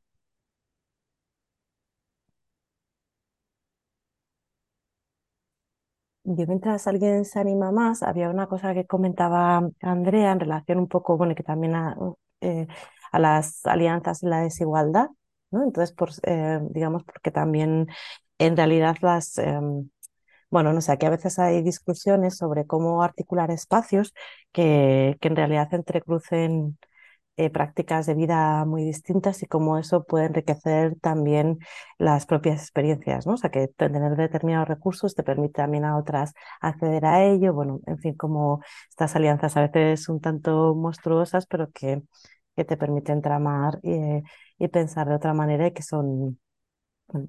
Yo mientras alguien se anima más, había una cosa que comentaba Andrea en relación un poco, bueno, que también a, eh, a las alianzas y la desigualdad, ¿no? Entonces, por, eh, digamos, porque también en realidad las, em, bueno, no sé, aquí a veces hay discusiones sobre cómo articular espacios que, que en realidad entrecrucen eh, prácticas de vida muy distintas y cómo eso puede enriquecer también las propias experiencias, ¿no? O sea, que tener determinados recursos te permite también a otras acceder a ello, bueno, en fin, como estas alianzas a veces un tanto monstruosas, pero que, que te permiten tramar y, y pensar de otra manera y que son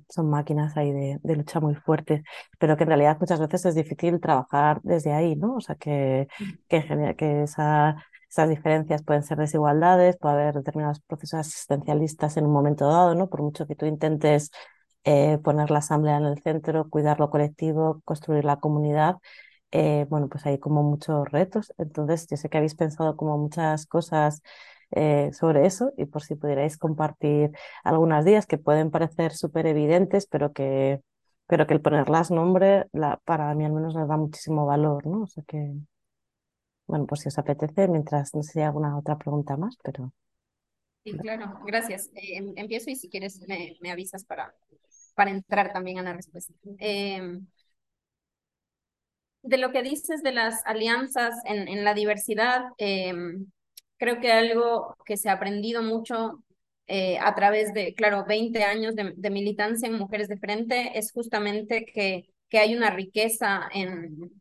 son máquinas ahí de, de, lucha muy fuertes, pero que en realidad muchas veces es difícil trabajar desde ahí, ¿no? O sea, que, que, que esa, esas diferencias pueden ser desigualdades, puede haber determinados procesos asistencialistas en un momento dado, ¿no? Por mucho que tú intentes eh, poner la asamblea en el centro, cuidar lo colectivo, construir la comunidad, eh, bueno, pues hay como muchos retos. Entonces, yo sé que habéis pensado como muchas cosas eh, sobre eso y por si pudierais compartir algunas días que pueden parecer súper evidentes, pero que, pero que el ponerlas nombre, la, para mí al menos les da muchísimo valor, ¿no? O sea que, bueno, pues si os apetece, mientras no sé si hay alguna otra pregunta más, pero... Sí, claro, gracias. Eh, em, empiezo y si quieres me, me, avisas para, para entrar también a la respuesta. Eh, de lo que dices de las alianzas en, en la diversidad, eh, creo que algo que se ha aprendido mucho eh, a través de, claro, 20 años de, de, militancia en Mujeres de Frente es justamente que, que hay una riqueza en,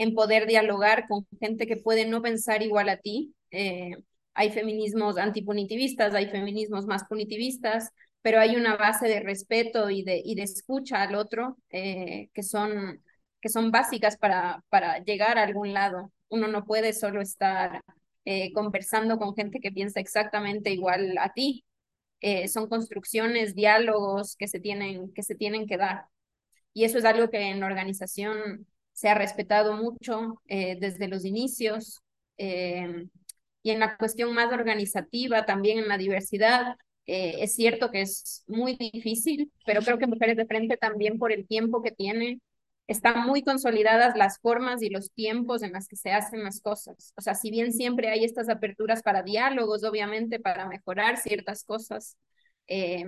en poder dialogar con gente que puede no pensar igual a ti. Eh, hay feminismos antipunitivistas, hay feminismos más punitivistas, pero hay una base de respeto y de, y de escucha al otro eh, que son que son básicas para, para llegar a algún lado. Uno no puede solo estar eh, conversando con gente que piensa exactamente igual a ti. Son construcciones, diálogos que se, tienen, que se tienen que dar. Y eso es algo que en la organización se ha respetado mucho eh, desde los inicios. y en la cuestión más organizativa, también en la diversidad, es cierto que es muy difícil, pero creo que Mujeres de Frente también por el tiempo que tiene están muy consolidadas las formas y los tiempos en las que se hacen las cosas. O sea, si bien siempre hay estas aperturas para diálogos, obviamente, para mejorar ciertas cosas, eh,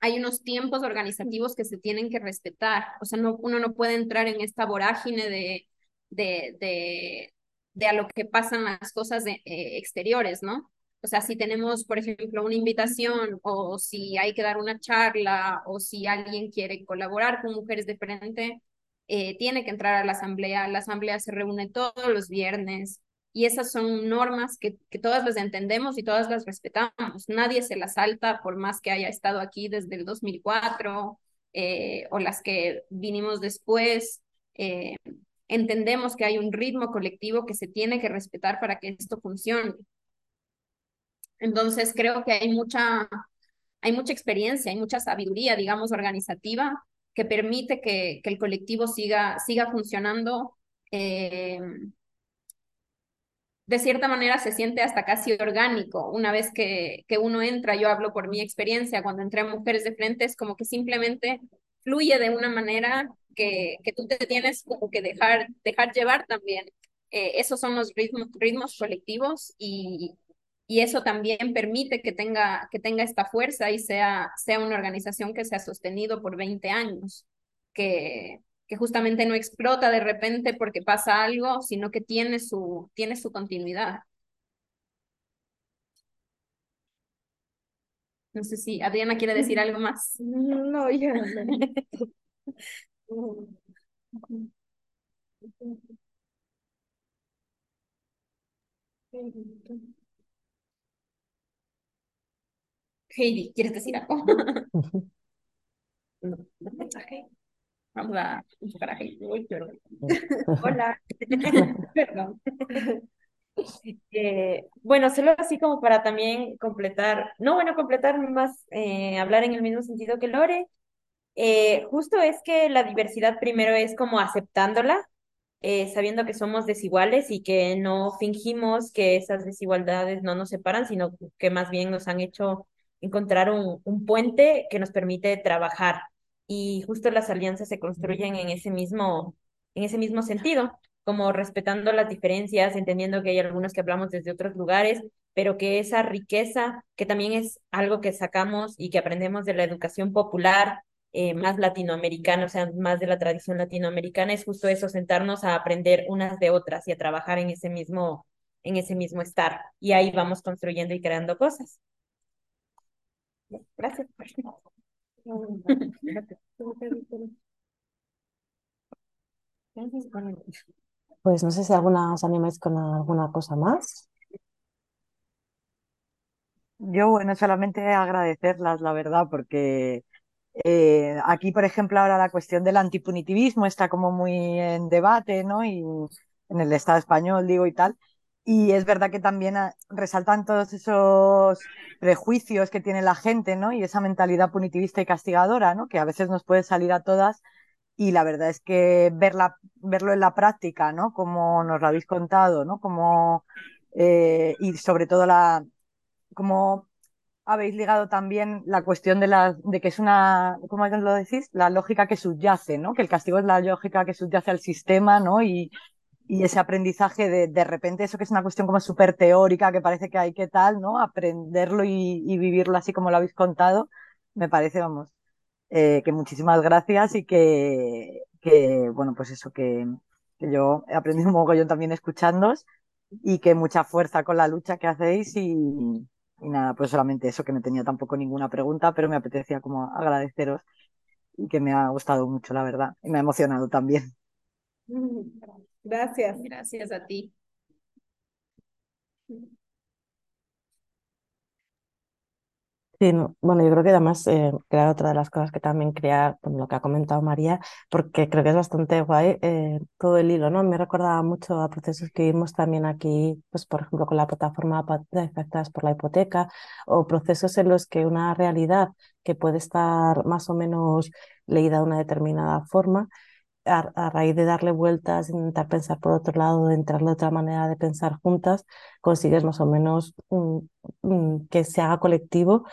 hay unos tiempos organizativos que se tienen que respetar. O sea, no, uno no puede entrar en esta vorágine de, de, de, a lo que pasan las cosas de, eh, exteriores, ¿no? O sea, si tenemos, por ejemplo, una invitación o si hay que dar una charla o si alguien quiere colaborar con Mujeres de Frente, eh, tiene que entrar a la asamblea. La asamblea se reúne todos los viernes y esas son normas que, que todas las entendemos y todas las respetamos. Nadie se las salta por más que haya estado aquí desde el 2004 eh, o las que vinimos después. Eh, entendemos que hay un ritmo colectivo que se tiene que respetar para que esto funcione. Entonces creo que hay mucha, hay mucha experiencia, hay mucha sabiduría, digamos, organizativa que permite que, que el colectivo siga, siga funcionando. Eh, de cierta manera se siente hasta casi orgánico. Una vez que, que uno entra, yo hablo por mi experiencia, cuando entré a Mujeres de Frente, es como que simplemente fluye de una manera que, que tú te tienes como que dejar, dejar llevar también. Eh, esos son los ritmos, ritmos colectivos y, y eso también permite que tenga, que tenga esta fuerza y sea, sea una organización que se ha sostenido por 20 años, que, que justamente no explota de repente porque pasa algo, sino que tiene su, tiene su continuidad. No sé si Adriana quiere decir algo más. No, ya Heidi, ¿quieres decir algo? no, mensaje. Vamos a buscar a Heidi. Hola. Perdón. Eh, bueno, solo así como para también completar, no, bueno, completar más, eh, hablar en el mismo sentido que Lore. Eh, justo es que la diversidad primero es como aceptándola, sabiendo que somos desiguales y que no fingimos que esas desigualdades no nos separan, sino que más bien nos han hecho encontrar un, un puente que nos permite trabajar y justo las alianzas se construyen en ese mismo, en ese mismo sentido, como respetando las diferencias, entendiendo que hay algunos que hablamos desde otros lugares, pero que esa riqueza, que también es algo que sacamos y que aprendemos de la educación popular, eh, más latinoamericana, o sea, más de la tradición latinoamericana, es justo eso, sentarnos a aprender unas de otras y a trabajar en ese mismo, en ese mismo estar. Y ahí vamos construyendo y creando cosas. Gracias. Pues no sé si alguna os animáis con alguna cosa más. Yo, bueno, solamente agradecerlas, la verdad, porque eh, aquí, por ejemplo, ahora la cuestión del antipunitivismo está como muy en debate, ¿no? Y en el Estado español, digo, y tal. Y es verdad que también ah, resaltan todos esos prejuicios que tiene la gente, ¿no? Y esa mentalidad punitivista y castigadora, ¿no? Que a veces nos puede salir a todas. Y la verdad es que verla, verlo en la práctica, ¿no? Como nos lo habéis contado, ¿no? Como, eh, y sobre todo la, como habéis ligado también la cuestión de la, de que es una, ¿cómo lo decís? La lógica que subyace, ¿no? Que el castigo es la lógica que subyace al sistema, ¿no? Y, y ese aprendizaje de de repente eso que es una cuestión como súper teórica, que parece que hay que tal, ¿no? Aprenderlo y, vivirlo así como lo habéis contado, me parece, vamos, eh, que muchísimas gracias y que, que bueno, pues eso, que, que yo he aprendido un mogollón también escuchándos y que mucha fuerza con la lucha que hacéis y, y nada, pues solamente eso, que no tenía tampoco ninguna pregunta, pero me apetecía como agradeceros y que me ha gustado mucho, la verdad, y me ha emocionado también. Gracias. Gracias a ti. Sí, no, Bueno, yo creo que además eh, otra de las cosas que también crea, bueno, lo que ha comentado María, porque creo que es bastante guay eh, todo el hilo, ¿no? Me recordaba mucho a procesos que vimos también aquí, pues por ejemplo con la plataforma de afectadas por la hipoteca, o procesos en los que una realidad que puede estar más o menos leída de una determinada forma, a, raíz de darle vueltas, intentar pensar por otro lado, de entrarle de otra manera de pensar juntas, consigues más o menos que se haga colectivo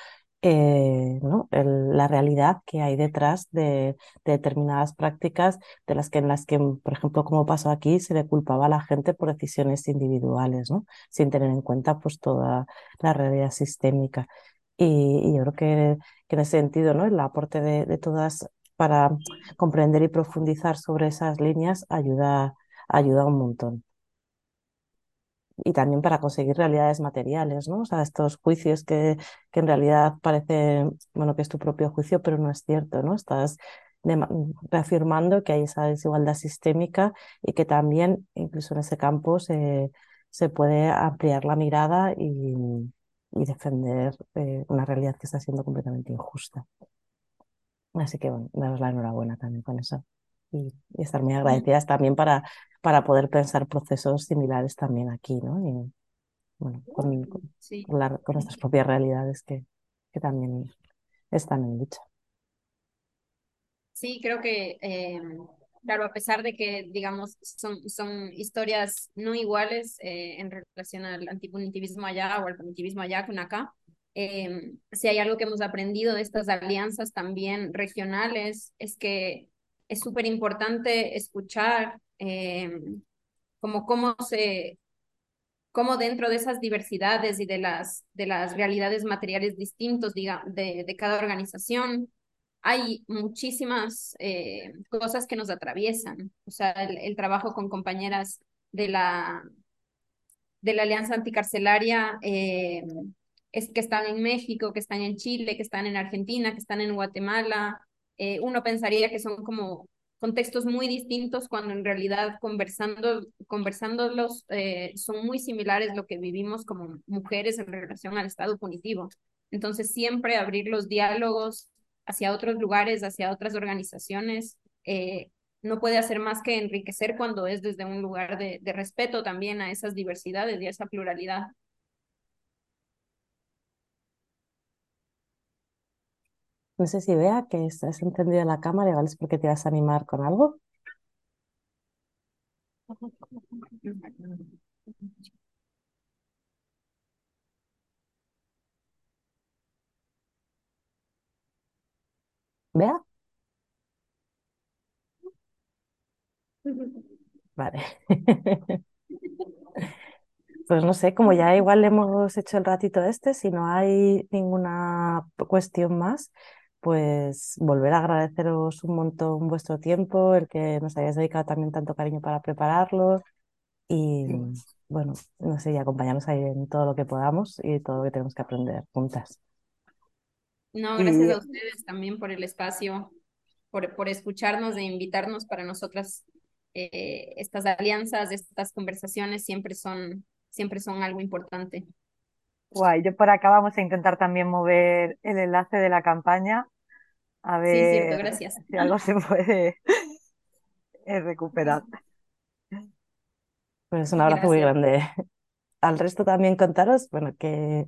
eh, ¿no? la realidad que hay detrás de, determinadas prácticas de las que en las que, por ejemplo, como pasó aquí, se le culpaba a la gente por decisiones individuales, ¿no? sin tener en cuenta pues toda la realidad sistémica. Y, yo creo que, que, en ese sentido, ¿no? el aporte de, de todas para comprender y profundizar sobre esas líneas ayuda, ayuda un montón. Y también para conseguir realidades materiales, ¿no? O sea, estos juicios que, que en realidad parece, bueno, que es tu propio juicio, pero no es cierto, ¿no? Estás reafirmando que hay esa desigualdad sistémica y que también, incluso en ese campo, se, se puede ampliar la mirada y, y defender eh, una realidad que está siendo completamente injusta. Así que bueno, daros la enhorabuena también con eso. Y, estar muy agradecidas también para, para poder pensar procesos similares también aquí, ¿no? Y bueno, con, con, nuestras propias realidades que, que también están en lucha. Sí, creo que, eh, claro, a pesar de que, digamos, son, son historias no iguales eh, en relación al antipunitivismo allá o al punitivismo allá con acá, eh, si hay algo que hemos aprendido de estas alianzas también regionales, es que es súper importante escuchar eh, como cómo se cómo dentro de esas diversidades y de las, de las realidades materiales distintos diga, de, de cada organización, hay muchísimas eh, cosas que nos atraviesan. O sea, el, el, trabajo con compañeras de la, de la Alianza Anticarcelaria eh, que están en México, que están en Chile, que están en Argentina, que están en Guatemala. Eh, uno pensaría que son como contextos muy distintos cuando en realidad conversando, conversándolos eh, son muy similares lo que vivimos como mujeres en relación al estado punitivo. Entonces siempre abrir los diálogos hacia otros lugares, hacia otras organizaciones, eh, no puede hacer más que enriquecer cuando es desde un lugar de respeto también a esas diversidades y a esa pluralidad. No sé si vea que estás encendido la cámara, ¿vale? Es porque te vas a animar con algo. Vea. Vale. Pues no sé, como ya igual hemos hecho el ratito este, si no hay ninguna cuestión más, pues volver a agradeceros un montón vuestro tiempo, el que nos hayáis dedicado también tanto cariño para prepararlo y bueno, no sé, y acompañarnos ahí en todo lo que podamos y todo lo que tenemos que aprender juntas. No, gracias a ustedes también por el espacio, por, por escucharnos e invitarnos para nosotras. Eh, estas alianzas, estas conversaciones siempre son, siempre son algo importante. Guay, yo por acá vamos a intentar también mover el enlace de la campaña. A ver gracias. si algo se puede eh, recuperar. Pues un abrazo muy grande. Al resto también contaros, bueno, que,